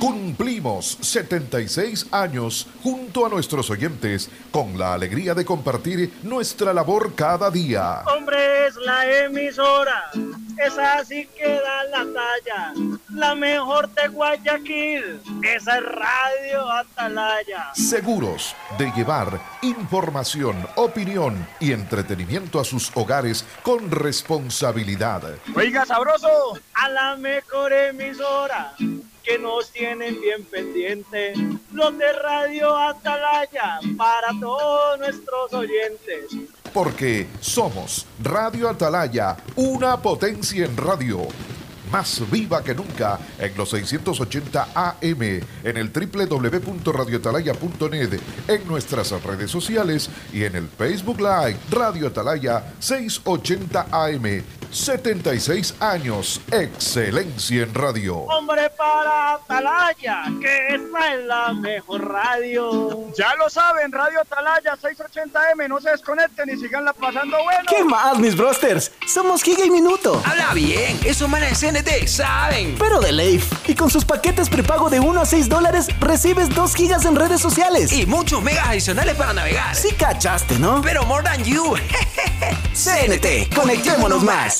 Cumplimos 76 años junto a nuestros oyentes con la alegría de compartir nuestra labor cada día. Hombre, es la emisora. Esa sí que da la talla. La mejor de Guayaquil. Esa es Radio Atalaya. Seguros de llevar información, opinión y entretenimiento a sus hogares con responsabilidad. Oiga, sabroso. A la mejor emisora. Que nos tienen bien pendiente. Los de Radio Atalaya. Para todos nuestros oyentes. Porque somos Radio Atalaya, una potencia en radio. más viva que nunca en los 680 AM, en el www.radioatalaya.net, en nuestras redes sociales y en el Facebook Live Radio Atalaya 680 AM. 76 años, excelencia en radio. Hombre para Atalaya, que esta es la mejor radio. Ya lo saben, Radio Atalaya 680M, no se desconecten y siganla pasando bueno. ¿Qué más, mis brosters? Somos Giga y Minuto. Habla bien, esos manes de CNT saben. Pero de Leif. Y con sus paquetes prepago de 1 a 6 dólares, recibes 2 gigas en redes sociales. Y muchos megas adicionales para navegar. Sí cachaste, ¿no? Pero more than you. CNT, conectémonos más.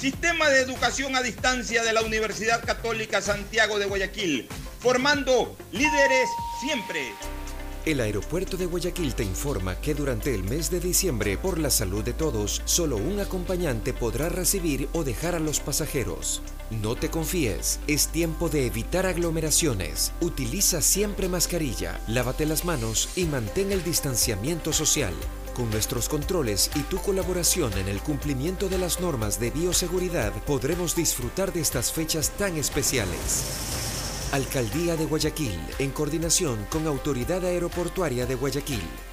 Sistema de educación a distancia de la Universidad Católica Santiago de Guayaquil, formando líderes siempre. El aeropuerto de Guayaquil te informa que durante el mes de diciembre, por la salud de todos, solo un acompañante podrá recibir o dejar a los pasajeros. No te confíes, es tiempo de evitar aglomeraciones. Utiliza siempre mascarilla, lávate las manos y mantén el distanciamiento social. Con nuestros controles y tu colaboración en el cumplimiento de las normas de bioseguridad, podremos disfrutar de estas fechas tan especiales. Alcaldía de Guayaquil, en coordinación con Autoridad Aeroportuaria de Guayaquil.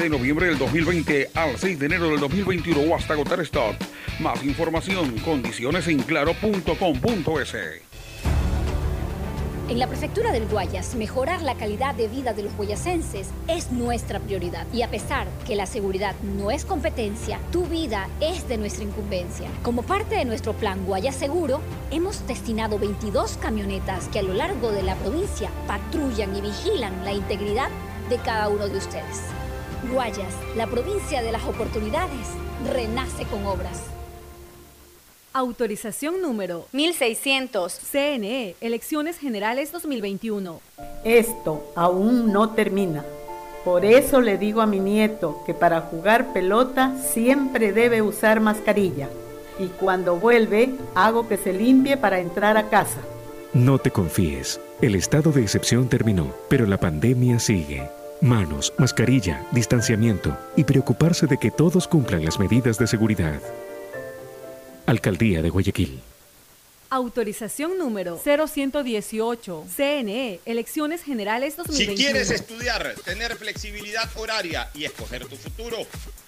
de noviembre del 2020 al 6 de enero del 2021 o hasta agotar stock. Más información, condiciones en la prefectura del Guayas, mejorar la calidad de vida de los guayasenses es nuestra prioridad. Y a pesar que la seguridad no es competencia, tu vida es de nuestra incumbencia. Como parte de nuestro plan Guayas Seguro, hemos destinado 22 camionetas que a lo largo de la provincia patrullan y vigilan la integridad de cada uno de ustedes. Guayas, la provincia de las oportunidades, renace con obras. Autorización número 1600. CNE, Elecciones Generales 2021. Esto aún no termina. Por eso le digo a mi nieto que para jugar pelota siempre debe usar mascarilla. Y cuando vuelve, hago que se limpie para entrar a casa. No te confíes. El estado de excepción terminó, pero la pandemia sigue. Manos, mascarilla, distanciamiento y preocuparse de que todos cumplan las medidas de seguridad. Alcaldía de Guayaquil. Autorización número 0118. CNE, Elecciones Generales Si 2021. quieres estudiar, tener flexibilidad horaria y escoger tu futuro,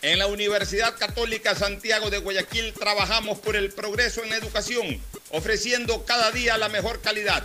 en la Universidad Católica Santiago de Guayaquil trabajamos por el progreso en la educación, ofreciendo cada día la mejor calidad.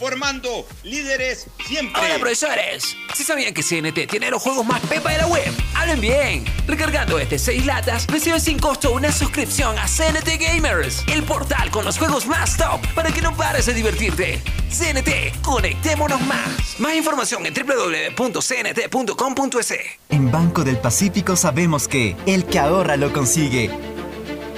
formando líderes siempre. Hola profesores, ¿sí sabían que CNT tiene los juegos más pepa de la web? Hablen bien. Recargando este 6 latas, recibes sin costo una suscripción a CNT Gamers, el portal con los juegos más top para que no pares de divertirte. CNT, conectémonos más. Más información en www.cnt.com.es. En Banco del Pacífico sabemos que el que ahorra lo consigue.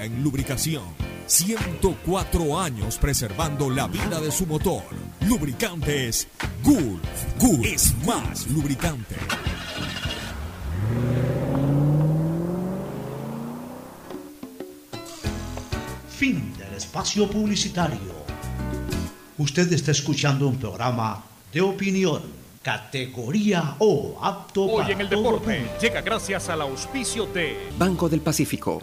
en lubricación. 104 años preservando la vida de su motor. Lubricantes Gulf. Gulf es más lubricante. Fin del espacio publicitario. Usted está escuchando un programa de opinión, categoría O, apto Hoy para en el deporte llega gracias al auspicio de Banco del Pacífico.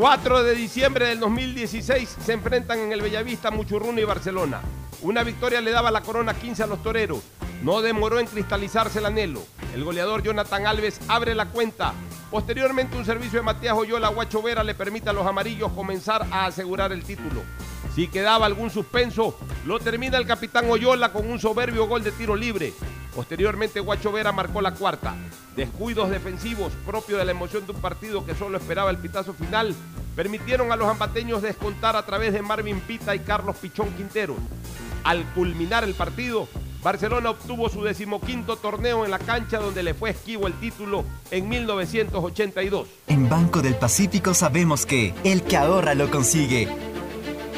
4 de diciembre del 2016 se enfrentan en el Bellavista Muchurruno y Barcelona. Una victoria le daba la corona 15 a los toreros. No demoró en cristalizarse el anhelo. El goleador Jonathan Alves abre la cuenta. Posteriormente un servicio de Matías Oyola Guacho Vera le permite a los amarillos comenzar a asegurar el título. Si quedaba algún suspenso, lo termina el capitán Oyola con un soberbio gol de tiro libre. Posteriormente Guacho Vera marcó la cuarta. Descuidos defensivos propio de la emoción de un partido que solo esperaba el pitazo final permitieron a los ambateños descontar a través de Marvin Pita y Carlos Pichón Quintero. Al culminar el partido, Barcelona obtuvo su decimoquinto torneo en la cancha donde le fue esquivo el título en 1982. En Banco del Pacífico sabemos que el que ahorra lo consigue.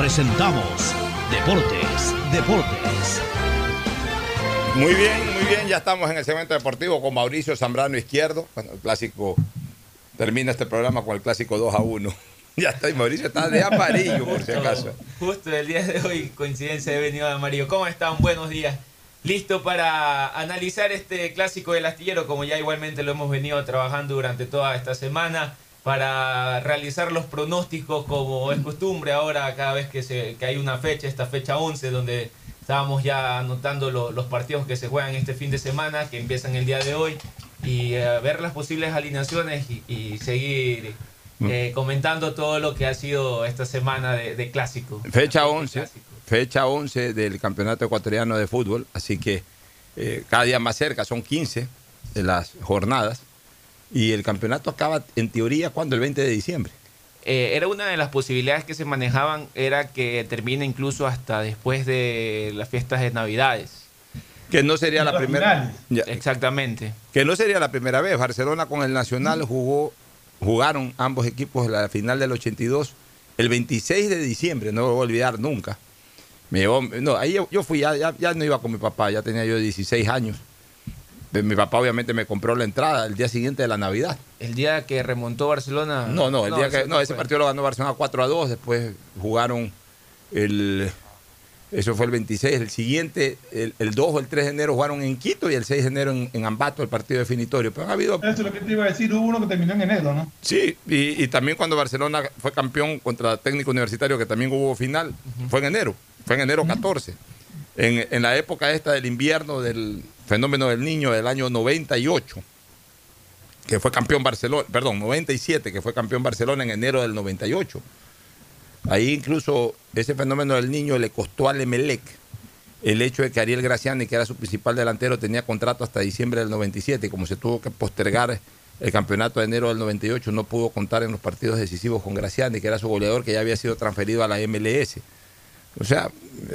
presentamos Deportes, Deportes. Muy bien, muy bien. Ya estamos en el segmento deportivo con Mauricio Zambrano Izquierdo. Bueno, el clásico termina este programa con el clásico 2 a 1. Ya está, y Mauricio está de amarillo, por si acaso. Justo el día de hoy, coincidencia de venido de amarillo. ¿Cómo están? Buenos días. Listo para analizar este clásico del astillero, como ya igualmente lo hemos venido trabajando durante toda esta semana, para realizar los pronósticos como es costumbre ahora, cada vez que, se, que hay una fecha, esta fecha 11, donde estábamos ya anotando lo- los partidos que se juegan este fin de semana, que empiezan el día de hoy, y eh, ver las posibles alineaciones y, y seguir eh, comentando todo lo que ha sido esta semana de, de clásico. Fecha 11, fecha 11 del Campeonato Ecuatoriano de Fútbol, así que eh, cada día más cerca, son 15 de las jornadas, y el campeonato acaba en teoría cuando el 20 de diciembre. Eh, era una de las posibilidades que se manejaban, era que termine incluso hasta después de las fiestas de Navidades. Que no sería la primera. Ya. Exactamente. Que no sería la primera vez. Barcelona con el Nacional jugó, jugaron ambos equipos la final del 82 el 26 de diciembre, no lo voy a olvidar nunca. Me llevó- no, ahí yo, yo fui, ya, ya, ya no iba con mi papá, ya tenía yo 16 años. Mi papá obviamente me compró la entrada el día siguiente de la Navidad. El día que remontó Barcelona. No, no, el día que, ese no, ese partido lo ganó Barcelona 4 a 2, después jugaron el eso fue el 26, el siguiente, el, el 2 o el 3 de enero jugaron en Quito y el 6 de enero en, en Ambato el partido definitorio. Pero han habido Eso es lo que te iba a decir. Hubo uno que terminó en enero, ¿no? Sí, y, y también cuando Barcelona fue campeón contra Técnico Universitario, que también hubo final, fue en enero, fue en enero 14. En, en la época esta del invierno del fenómeno del niño del año 98, que fue campeón Barcelona, perdón, 97, que fue campeón Barcelona en enero del 98. Ahí incluso ese fenómeno del niño le costó al Emelec el hecho de que Ariel Graciani, que era su principal delantero, tenía contrato hasta diciembre del 97 y como se tuvo que postergar el campeonato de enero del 98, no pudo contar en los partidos decisivos con Graciani, que era su goleador, que ya había sido transferido a la MLS. O sea,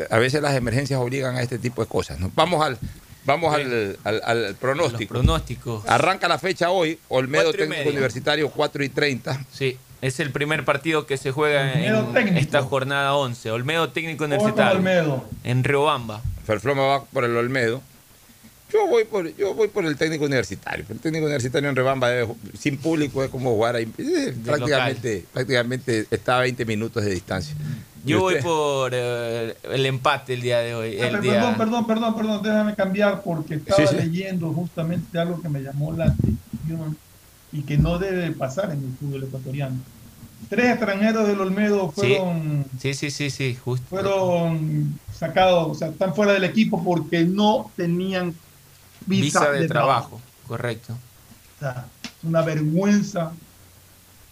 a veces las emergencias obligan a este tipo de cosas. Vamos al, vamos al, al- al pronóstico. pronósticos. Arranca la fecha hoy, Olmedo Técnico. Universitario 4 y 30. Sí, es el primer partido que se juega Olmedo en técnico. esta jornada 11. Olmedo técnico universitario. Olmedo. En Riobamba. Ferfloma va por el Olmedo. Yo voy por, yo voy por el técnico universitario. El técnico universitario en Rebamba ju- sin público es como jugar ahí. eh, prácticamente, prácticamente está a 20 minutos de distancia. ¿Y Yo voy por eh, el empate el día de hoy. Ah, El pero día... Perdón, perdón, perdón, perdón, déjame cambiar porque estaba Sí, sí. leyendo justamente algo que me llamó la atención y que no debe pasar en el fútbol ecuatoriano. Tres extranjeros del Olmedo fueron, Sí, sí, sí, sí, justo. fueron sacados, o sea, están fuera del equipo porque no tenían visa, Visa de, trabajo. correcto. O sea, es una vergüenza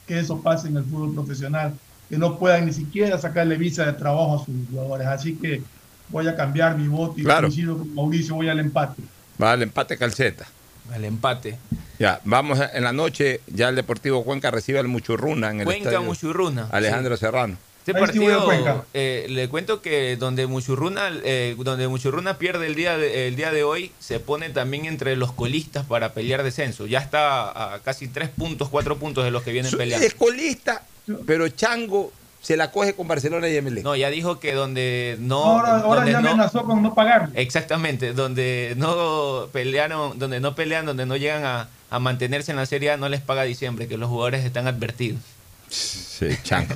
que eso pase en el fútbol profesional, que no puedan ni siquiera sacarle visa de trabajo a sus jugadores. Así que voy a cambiar mi voto y Claro. coincido con Mauricio, voy al empate. Va al empate calceta. El empate. Ya, vamos a- en la noche, ya el Deportivo Cuenca recibe al Muchurruna en el Cuenca estadio Muchurruna. Alejandro Serrano. Este partido, Cuenca. eh, le cuento que donde Muchurruna, eh, donde Muchurruna pierde el día, de, el día de hoy, se pone también entre los colistas para pelear descenso. Ya está a casi tres puntos, cuatro puntos de los que vienen peleando. Es colista, pero Chango se la coge con Barcelona y MLE. No, ya dijo que donde no... ahora ahora donde ya no- amenazó con no pagar. Exactamente, donde no pelearon, donde no pelean, donde no llegan a, a mantenerse en la Serie A, no les paga diciembre, que los jugadores están advertidos. Sí, Chango.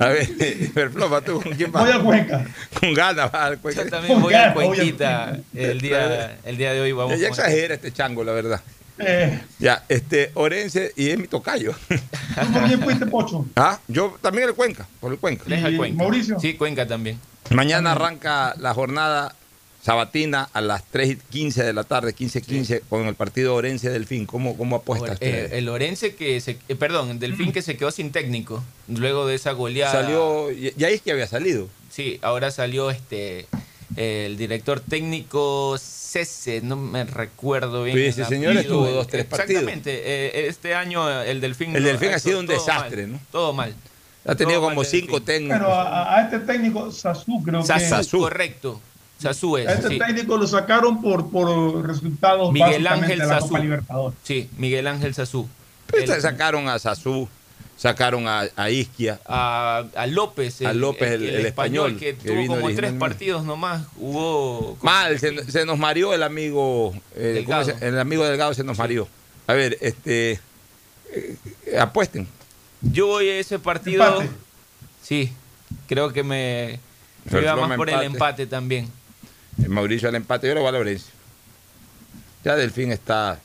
A ver, Perfloma, ¿tú con quién vas? Voy a Cuenca. Con ganas vas al Cuenca. Yo también voy a Cuenquita el día, el día de hoy. Vamos Ya, exagera este Chango, la verdad. Eh, Ya, este, Orense y es mi tocayo. ¿Tú por quién fuiste, Pocho? Ah, yo también el Cuenca, por el Cuenca. El ¿Y Cuenca. Mauricio? Sí, Cuenca también. Mañana arranca la jornada sabatina a las 3 y 15 de la tarde, 15 15, con el partido Orense Delfín. ¿Cómo, cómo apuesta usted? Eh, el Orense que se, eh, perdón, el Delfín que se quedó sin técnico luego de esa goleada. Salió, ya ya es que había salido. Sí, ahora salió este el director técnico Cese, no me recuerdo bien. Sí, el ese señor estuvo dos, tres partidos. Exactamente. eh, este año el Delfín. El no- Delfín ha sido un desastre, mal, ¿no? Todo mal. Ha tenido Todo como cinco técnicos. Pero a, a este técnico, Sasú, creo que. Sasú, correcto. Sasú es. A este sí. técnico lo sacaron por, por resultados Miguel Ángel de la. Copa Libertadores. Sí, Miguel Ángel Sasú. Pues El- sacaron a Sasú, sacaron a, a Isquia. a, a López, A López, el- el español, que, que tuvo vino como tres partidos nomás. Hubo. Mal, se, se nos mareó el amigo. eh, ¿cómo Delgado. se- el amigo Delgado se nos mareó. A ver, este. eh, apuesten. Yo voy a ese partido. Empate. Sí, creo que me. Me iba el más por el empate. también. El Mauricio al empate. Yo le voy a Lorenzo. Ya Delfín está.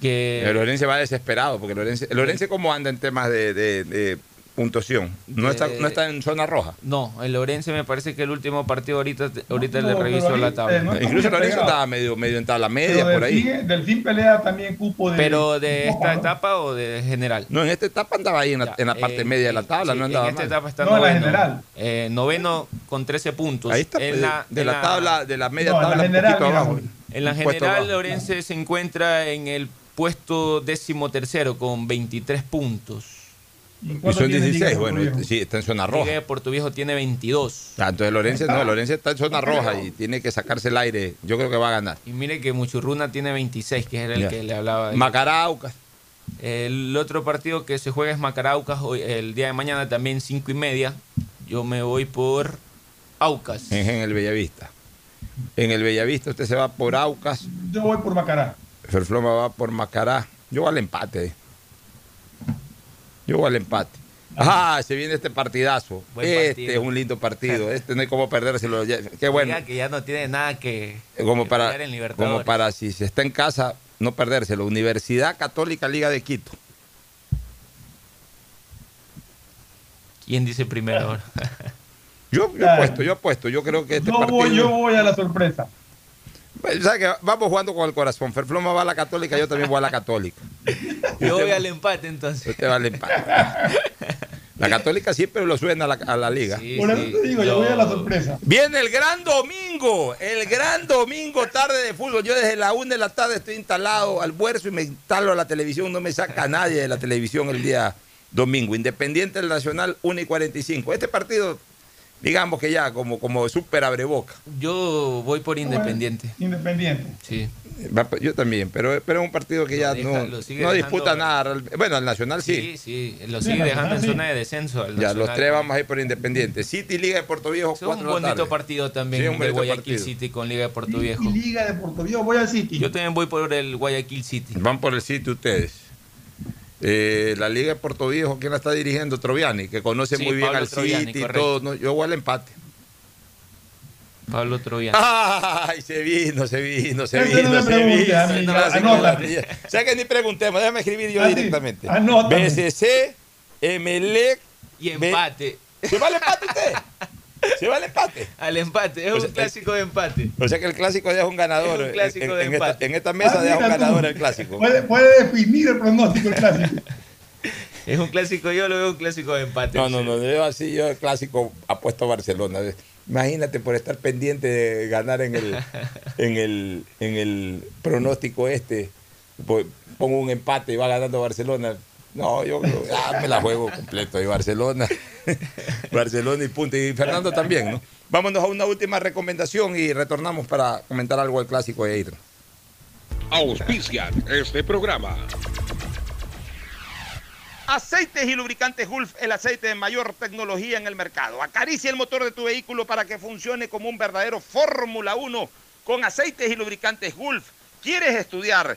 Que El Lorenzo va desesperado. Porque Lorenzo, el Lorenzo, ¿cómo anda en temas de, de- de puntuación? No, De- está, no está en zona roja. no, el Lorense me parece que el último partido ahorita, ahorita no, le pero reviso ahí, la eh, tabla. no- Incluso Lorenzo estaba medio, medio en tabla media Pero por ahí. Delfín, Delfín pelea también cupo de. Pero de esta ¿no? etapa o de general. No, en esta etapa andaba ahí en la, Ya, en la parte eh, media de la tabla, sí, no andaba En esta mal. etapa está No, en la general. Eh, noveno con 13 puntos. Ahí está, En pues, la- de en la tabla, de la media No, en la tabla, un general, poquito mira, abajo. En la general. Lorense se encuentra en el puesto décimo tercero con 23 puntos. ¿Y son tiene 16, Liga bueno, sí, está en zona Liga roja. de Puerto Viejo tiene 22. Ah, entonces Lorenzo no, está. Lorenzo está en zona roja y tiene que sacarse el aire. Yo creo que va a ganar. Y mire que Muchurruna tiene 26, que era el que le hablaba. de- Macaraucas. El otro partido que se juega es Macaraucas hoy, el día de mañana también 5 y media. Yo me voy por Aucas. Es en el Bellavista. En el Bellavista usted se va por Aucas, Yo voy por Macará. Ferfloma va por Macará. Yo voy al empate. Yo voy al empate. Ah, se viene este partidazo. Buen este partido. es un lindo partido. Este no hay como perdérselo. Qué bueno. Diga que ya no tiene nada que, Como que para, en como para si se está en casa, no perdérselo. Universidad Católica Liga de Quito. ¿Quién dice primero ahora? Yo, yo apuesto, yo apuesto. Yo creo que este Yo partido. voy, yo voy a la sorpresa. Pues, ¿sabe qué? Vamos jugando con el corazón. Ferfloma va a la Católica, yo también voy a la Católica. Yo voy al empate entonces. Usted va al empate. La Católica siempre lo suena a la, a la liga. Sí, Por eso sí, te digo, yo voy a la sorpresa. Viene el gran domingo, el gran domingo, tarde de fútbol. Yo desde la una de la tarde estoy instalado, almuerzo y me instalo a la televisión. No me saca nadie de la televisión el día domingo. Independiente del Nacional, 1 y 45. Este partido, digamos que ya como, como súper abre boca. Yo voy por Independiente. Independiente. Sí. Va- Yo también, pero, pero es un partido que ya deja- no, no dejando- disputa nada. Bueno, el Nacional sí. Sí, sí, lo sigue dejando en zona de descenso. al Ya, los tres vamos a ir por Independiente. City, Liga de Puerto Viejo, Es un bonito tarde. partido también Sí, un de Guayaquil partido. City con Liga de Puerto Viejo. Y Liga de Puerto Viejo, voy al City. Yo también voy por el Guayaquil City. Van por el sitio ustedes. Eh, la Liga de Puerto Viejo, ¿quién la está dirigiendo? Troviani, que conoce Sí, muy bien Pablo al Troviani, City y todo. ¿no? Yo voy al empate. Pablo Troviani. Ay, se vino, se vino, se vino, me se vino. amigo, No, así anota. como la mía. O sea que ni preguntemos, déjame escribir yo Ah, sí, directamente. anótame. BCC, Emelec. Y empate. ¿Se va empate usted? ¿Se va el empate? Al empate, es O un clásico de empate. O sea que el clásico deja un ganador. Es un clásico en, de en esta, empate. en esta mesa Ah, deja un mira tú. ganador el clásico. Puede, puede definir el pronóstico el clásico. Es un clásico, yo lo veo un clásico de empate. No, no, no, yo así, yo el clásico apuesto a Barcelona. Imagínate por estar pendiente de ganar en el, en el, en el pronóstico este, pues, pongo un empate y va ganando Barcelona. No, yo ah, me la juego completo y Barcelona. Barcelona y punto. Y Fernando también, ¿no? Vámonos a una última recomendación y retornamos para comentar algo del clásico de ir. Auspician este programa. Aceites y lubricantes Gulf, el aceite de mayor tecnología en el mercado. Acaricia el motor de tu vehículo para que funcione como un verdadero Fórmula 1 con aceites y lubricantes Gulf. ¿Quieres estudiar,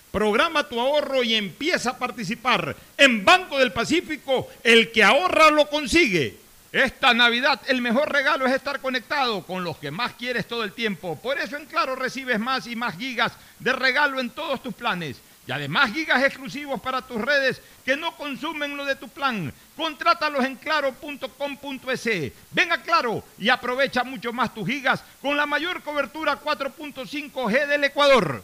Programa tu ahorro y empieza a participar. En Banco del Pacífico, el que ahorra lo consigue. Esta Navidad el mejor regalo es estar conectado con los que más quieres todo el tiempo. Por eso en Claro recibes más y más gigas de regalo en todos tus planes. Y además gigas exclusivos para tus redes que no consumen lo de tu plan. Contrátalos en claro.com.es. Ven a Claro y aprovecha mucho más tus gigas con la mayor cobertura 4.5G del Ecuador.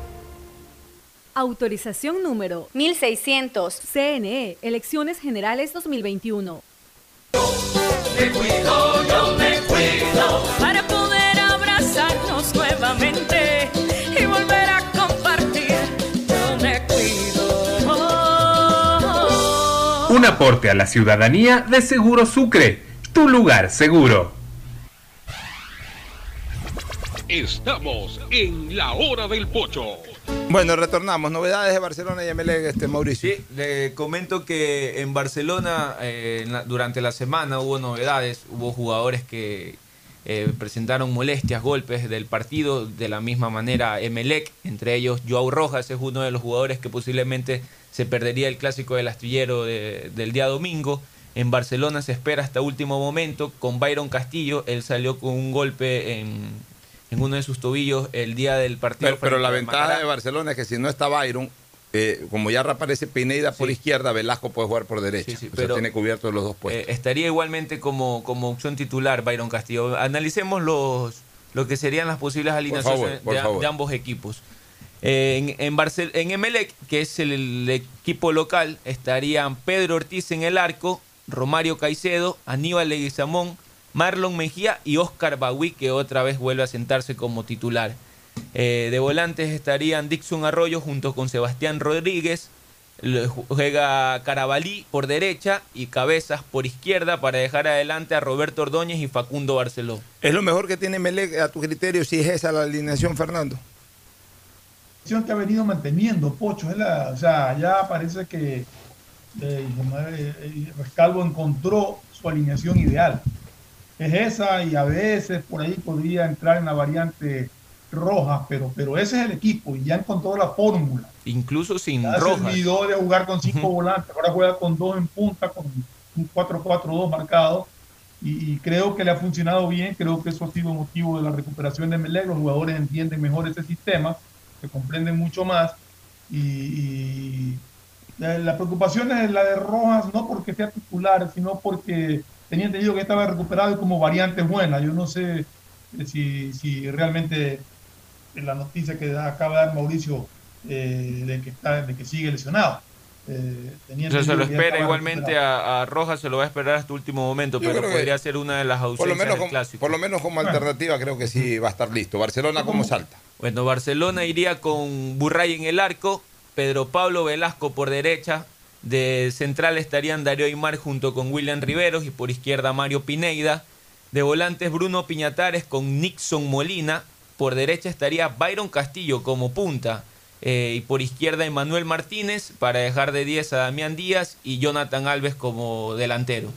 Autorización número 1600. CNE, Elecciones Generales 2021. Me cuido, yo me cuido para poder abrazarnos nuevamente y volver a compartir. Yo me cuido. Un aporte a la ciudadanía de Seguro Sucre, tu lugar seguro. Estamos en la hora del pocho. Bueno, retornamos. Novedades de Barcelona y Emelec, este Mauricio. Sí, le comento que en Barcelona eh, durante la semana hubo novedades, hubo jugadores que eh, presentaron molestias, golpes del partido, de la misma manera Emelec, entre ellos Joao Rojas es uno de los jugadores que posiblemente se perdería el clásico del astillero de- del día domingo. En Barcelona se espera hasta último momento con Byron Castillo, él salió con un golpe en, en uno de sus tobillos el día del partido. Pero, la ventaja Macará. de Barcelona es que si no está Byron, eh, como ya reaparece Pineda por izquierda, Velasco puede jugar por derecha. o sea, pero- tiene cubiertos los dos puestos. Eh, estaría igualmente como, como opción titular Byron Castillo. Analicemos los lo que serían las posibles alineaciones favor, de ambos equipos. Eh, en, en, Barcel- en Emelec, que es el, el equipo local, estarían Pedro Ortiz en el arco, Romario Caicedo, Aníbal Leguizamón, Marlon Mejía y Oscar Bagui, que otra vez vuelve a sentarse como titular. Eh, de volantes estarían Dixon Arroyo junto con Sebastián Rodríguez, Juega Carabalí por derecha y Cabezas por izquierda para dejar adelante a Roberto Ordóñez y Facundo Barceló. ¿Es lo mejor que tiene Melec a tu criterio si es esa la alineación, Fernando? que ha venido manteniendo, Pocho. Es la, o sea, ya parece que eh, eh, Rescalvo encontró su alineación ideal. Es esa y a veces por ahí podría entrar en la variante roja, pero, pero ese es el equipo y ya encontró la fórmula. Incluso sin Ya se rojas. olvidó de jugar con cinco volantes, ahora juega con dos en punta, con un 4-4-2 marcado. Y, y creo que le ha funcionado bien, creo que eso ha sido motivo de la recuperación de Melec. Los jugadores entienden mejor ese sistema, se comprenden mucho más. Y, y la, la preocupación es la de Rojas, no porque sea titular, sino porque tenía entendido que estaba recuperado y como variante buena. Yo no sé eh, si, si realmente en la noticia que da- acaba de dar Mauricio eh, de, que está, de que sigue lesionado. Eh, tenía O sea, se lo espera igualmente a, a Rojas, se lo va a esperar hasta último momento, Yo pero podría ser una de las Por ausencias lo, menos del como, clásico. por lo menos como alternativa creo que sí va a estar listo. Barcelona, ¿cómo salta? Bueno, Barcelona iría con Burray en el arco, Pedro Pablo Velasco por derecha, de central estarían Darío Aymar junto con William Riveros y por izquierda Mario Pineida, de volantes Bruno Piñatares con Nixon Molina, por derecha estaría Byron Castillo como punta eh, y por izquierda Emanuel Martínez para dejar de 10 a Damián Díaz y Jonathan Alves como delantero.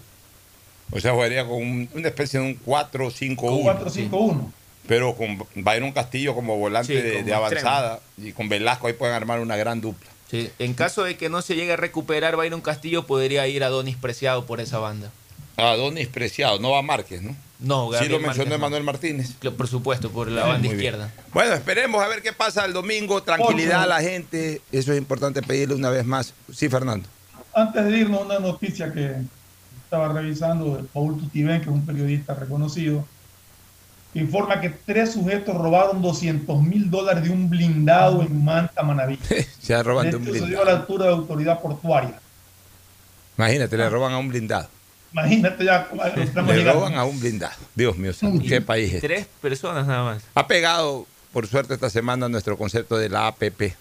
O sea, jugaría con un- una especie de un 4-5-1. 4-5-1. Pero con Byron Castillo como volante Sí, de, como de avanzada y con Velasco ahí pueden armar una gran dupla. Sí, En caso de que no se llegue a recuperar Byron Castillo, podría ir a Donis Preciado por esa banda. Adonis Preciado, no va Márquez, ¿no? No, Sí Gabriel lo mencionó Márquez, no. Emanuel Martínez. Por supuesto, por la Muy banda bien. izquierda. Bueno, esperemos a ver qué pasa el domingo. Tranquilidad a la gente. Eso es importante pedirle una vez más. Sí, Fernando. Antes de irnos, una noticia que estaba revisando de Paul Tutibén, que es un periodista reconocido, informa que tres sujetos robaron 200 mil dólares de un blindado en Manta, Manaví. Se roban de un Esto se dio a blindado. la altura de la autoridad portuaria. Imagínate, le roban a un blindado. Imagínate ya Le llegando. roban a un blindado. Dios mío, qué país es. Tres personas nada más. Ha pegado, por suerte, esta semana nuestro concepto de la APP.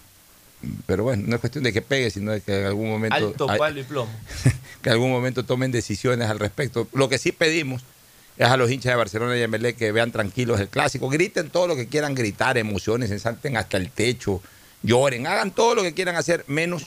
Pero bueno, no es cuestión de que pegue, sino de que en algún momento, Alto palo y plomo. que en algún momento tomen decisiones al respecto. Lo que sí pedimos es a los hinchas de Barcelona y Emelec que vean tranquilos el clásico, griten todo lo que quieran gritar, emociones, se salten hasta el techo, lloren, hagan todo lo que quieran hacer, menos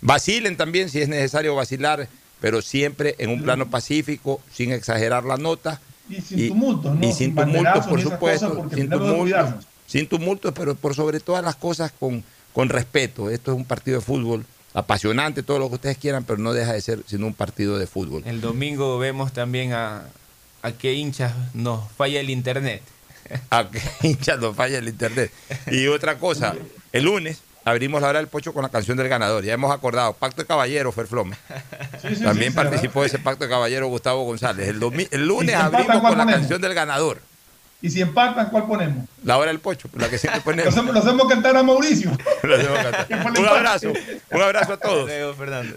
vacilen también si es necesario vacilar, pero siempre en un plano pacífico, sin exagerar la nota. Y sin tumultos, ¿no? Y sin tumultos, por supuesto. sin tumultos, sin tumultos, pero por sobre todas las cosas con, con respeto. Esto es un partido de fútbol apasionante, todo lo que ustedes quieran, pero no deja de ser sino un partido de fútbol. El domingo vemos también a, a qué hinchas nos falla el internet. A que hinchas no falla el internet. Y otra cosa, el lunes abrimos la hora del pocho con la canción del ganador. Ya hemos acordado, Pacto de Caballero, Ferflome. Sí, sí, También sí, participó de ese Pacto de Caballero Gustavo González. El, lunes si abrimos ¿cuál con la ponemos? canción del ganador. Y si empatan, ¿cuál ponemos? La hora del pocho, la que siempre Lo ponemos. hacemos, lo hacemos cantar a Mauricio. Lo hacemos cantar. Un abrazo, un abrazo a todos. Fernando.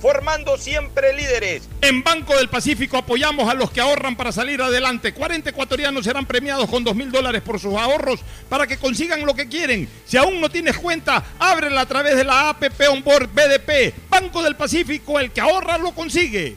formando siempre líderes. En Banco del Pacífico apoyamos a los que ahorran para salir adelante. 40 ecuatorianos serán premiados con 2 mil dólares por sus ahorros para que consigan lo que quieren. Si aún no tienes cuenta, ábrela a través de la APP Onboard BDP. Banco del Pacífico, el que ahorra lo consigue.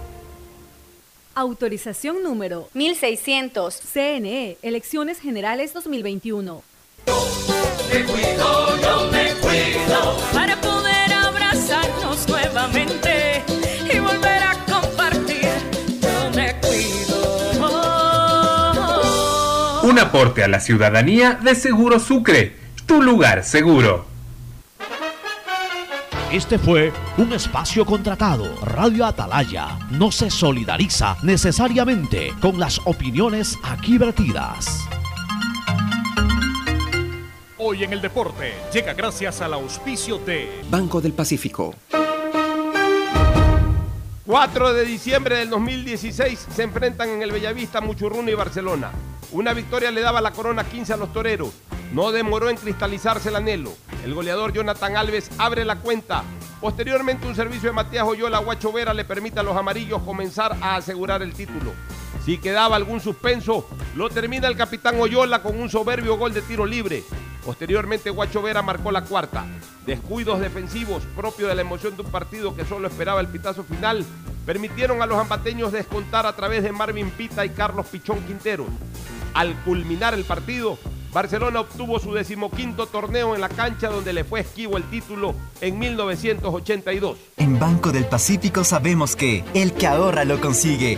Autorización número 1600. CNE, Elecciones Generales 2021. Me cuido, yo me cuido para poder abrazarnos nuevamente y volver a compartir. Yo me cuido. Un aporte a la ciudadanía de Seguro Sucre, tu lugar seguro. Este fue un espacio contratado. Radio Atalaya no se solidariza necesariamente con las opiniones aquí vertidas. Hoy en el deporte llega gracias al auspicio de Banco del Pacífico. 4 de diciembre del 2016 se enfrentan en el Bellavista Muchurruno y Barcelona. Una victoria le daba la corona 15 a los toreros. No demoró en cristalizarse el anhelo. El goleador Jonathan Alves abre la cuenta. Posteriormente un servicio de Matías Oyola Guacho Vera le permite a los amarillos comenzar a asegurar el título. Si quedaba algún suspenso, lo termina el capitán Oyola con un soberbio gol de tiro libre. Posteriormente Guacho Vera marcó la cuarta. Descuidos defensivos propio de la emoción de un partido que solo esperaba el pitazo final permitieron a los ambateños descontar a través de Marvin Pita y Carlos Pichón Quintero. Al culminar el partido, Barcelona obtuvo su decimoquinto torneo en la cancha donde le fue esquivo el título en 1982. En Banco del Pacífico sabemos que el que ahorra lo consigue.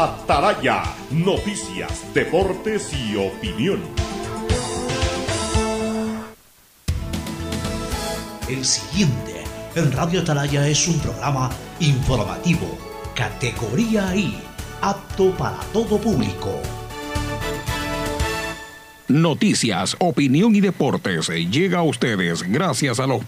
Ataraya, noticias, deportes y opinión. El siguiente en Radio Atalaya es un programa informativo, categoría I, apto para todo público. Noticias, opinión y deportes llega a ustedes gracias a los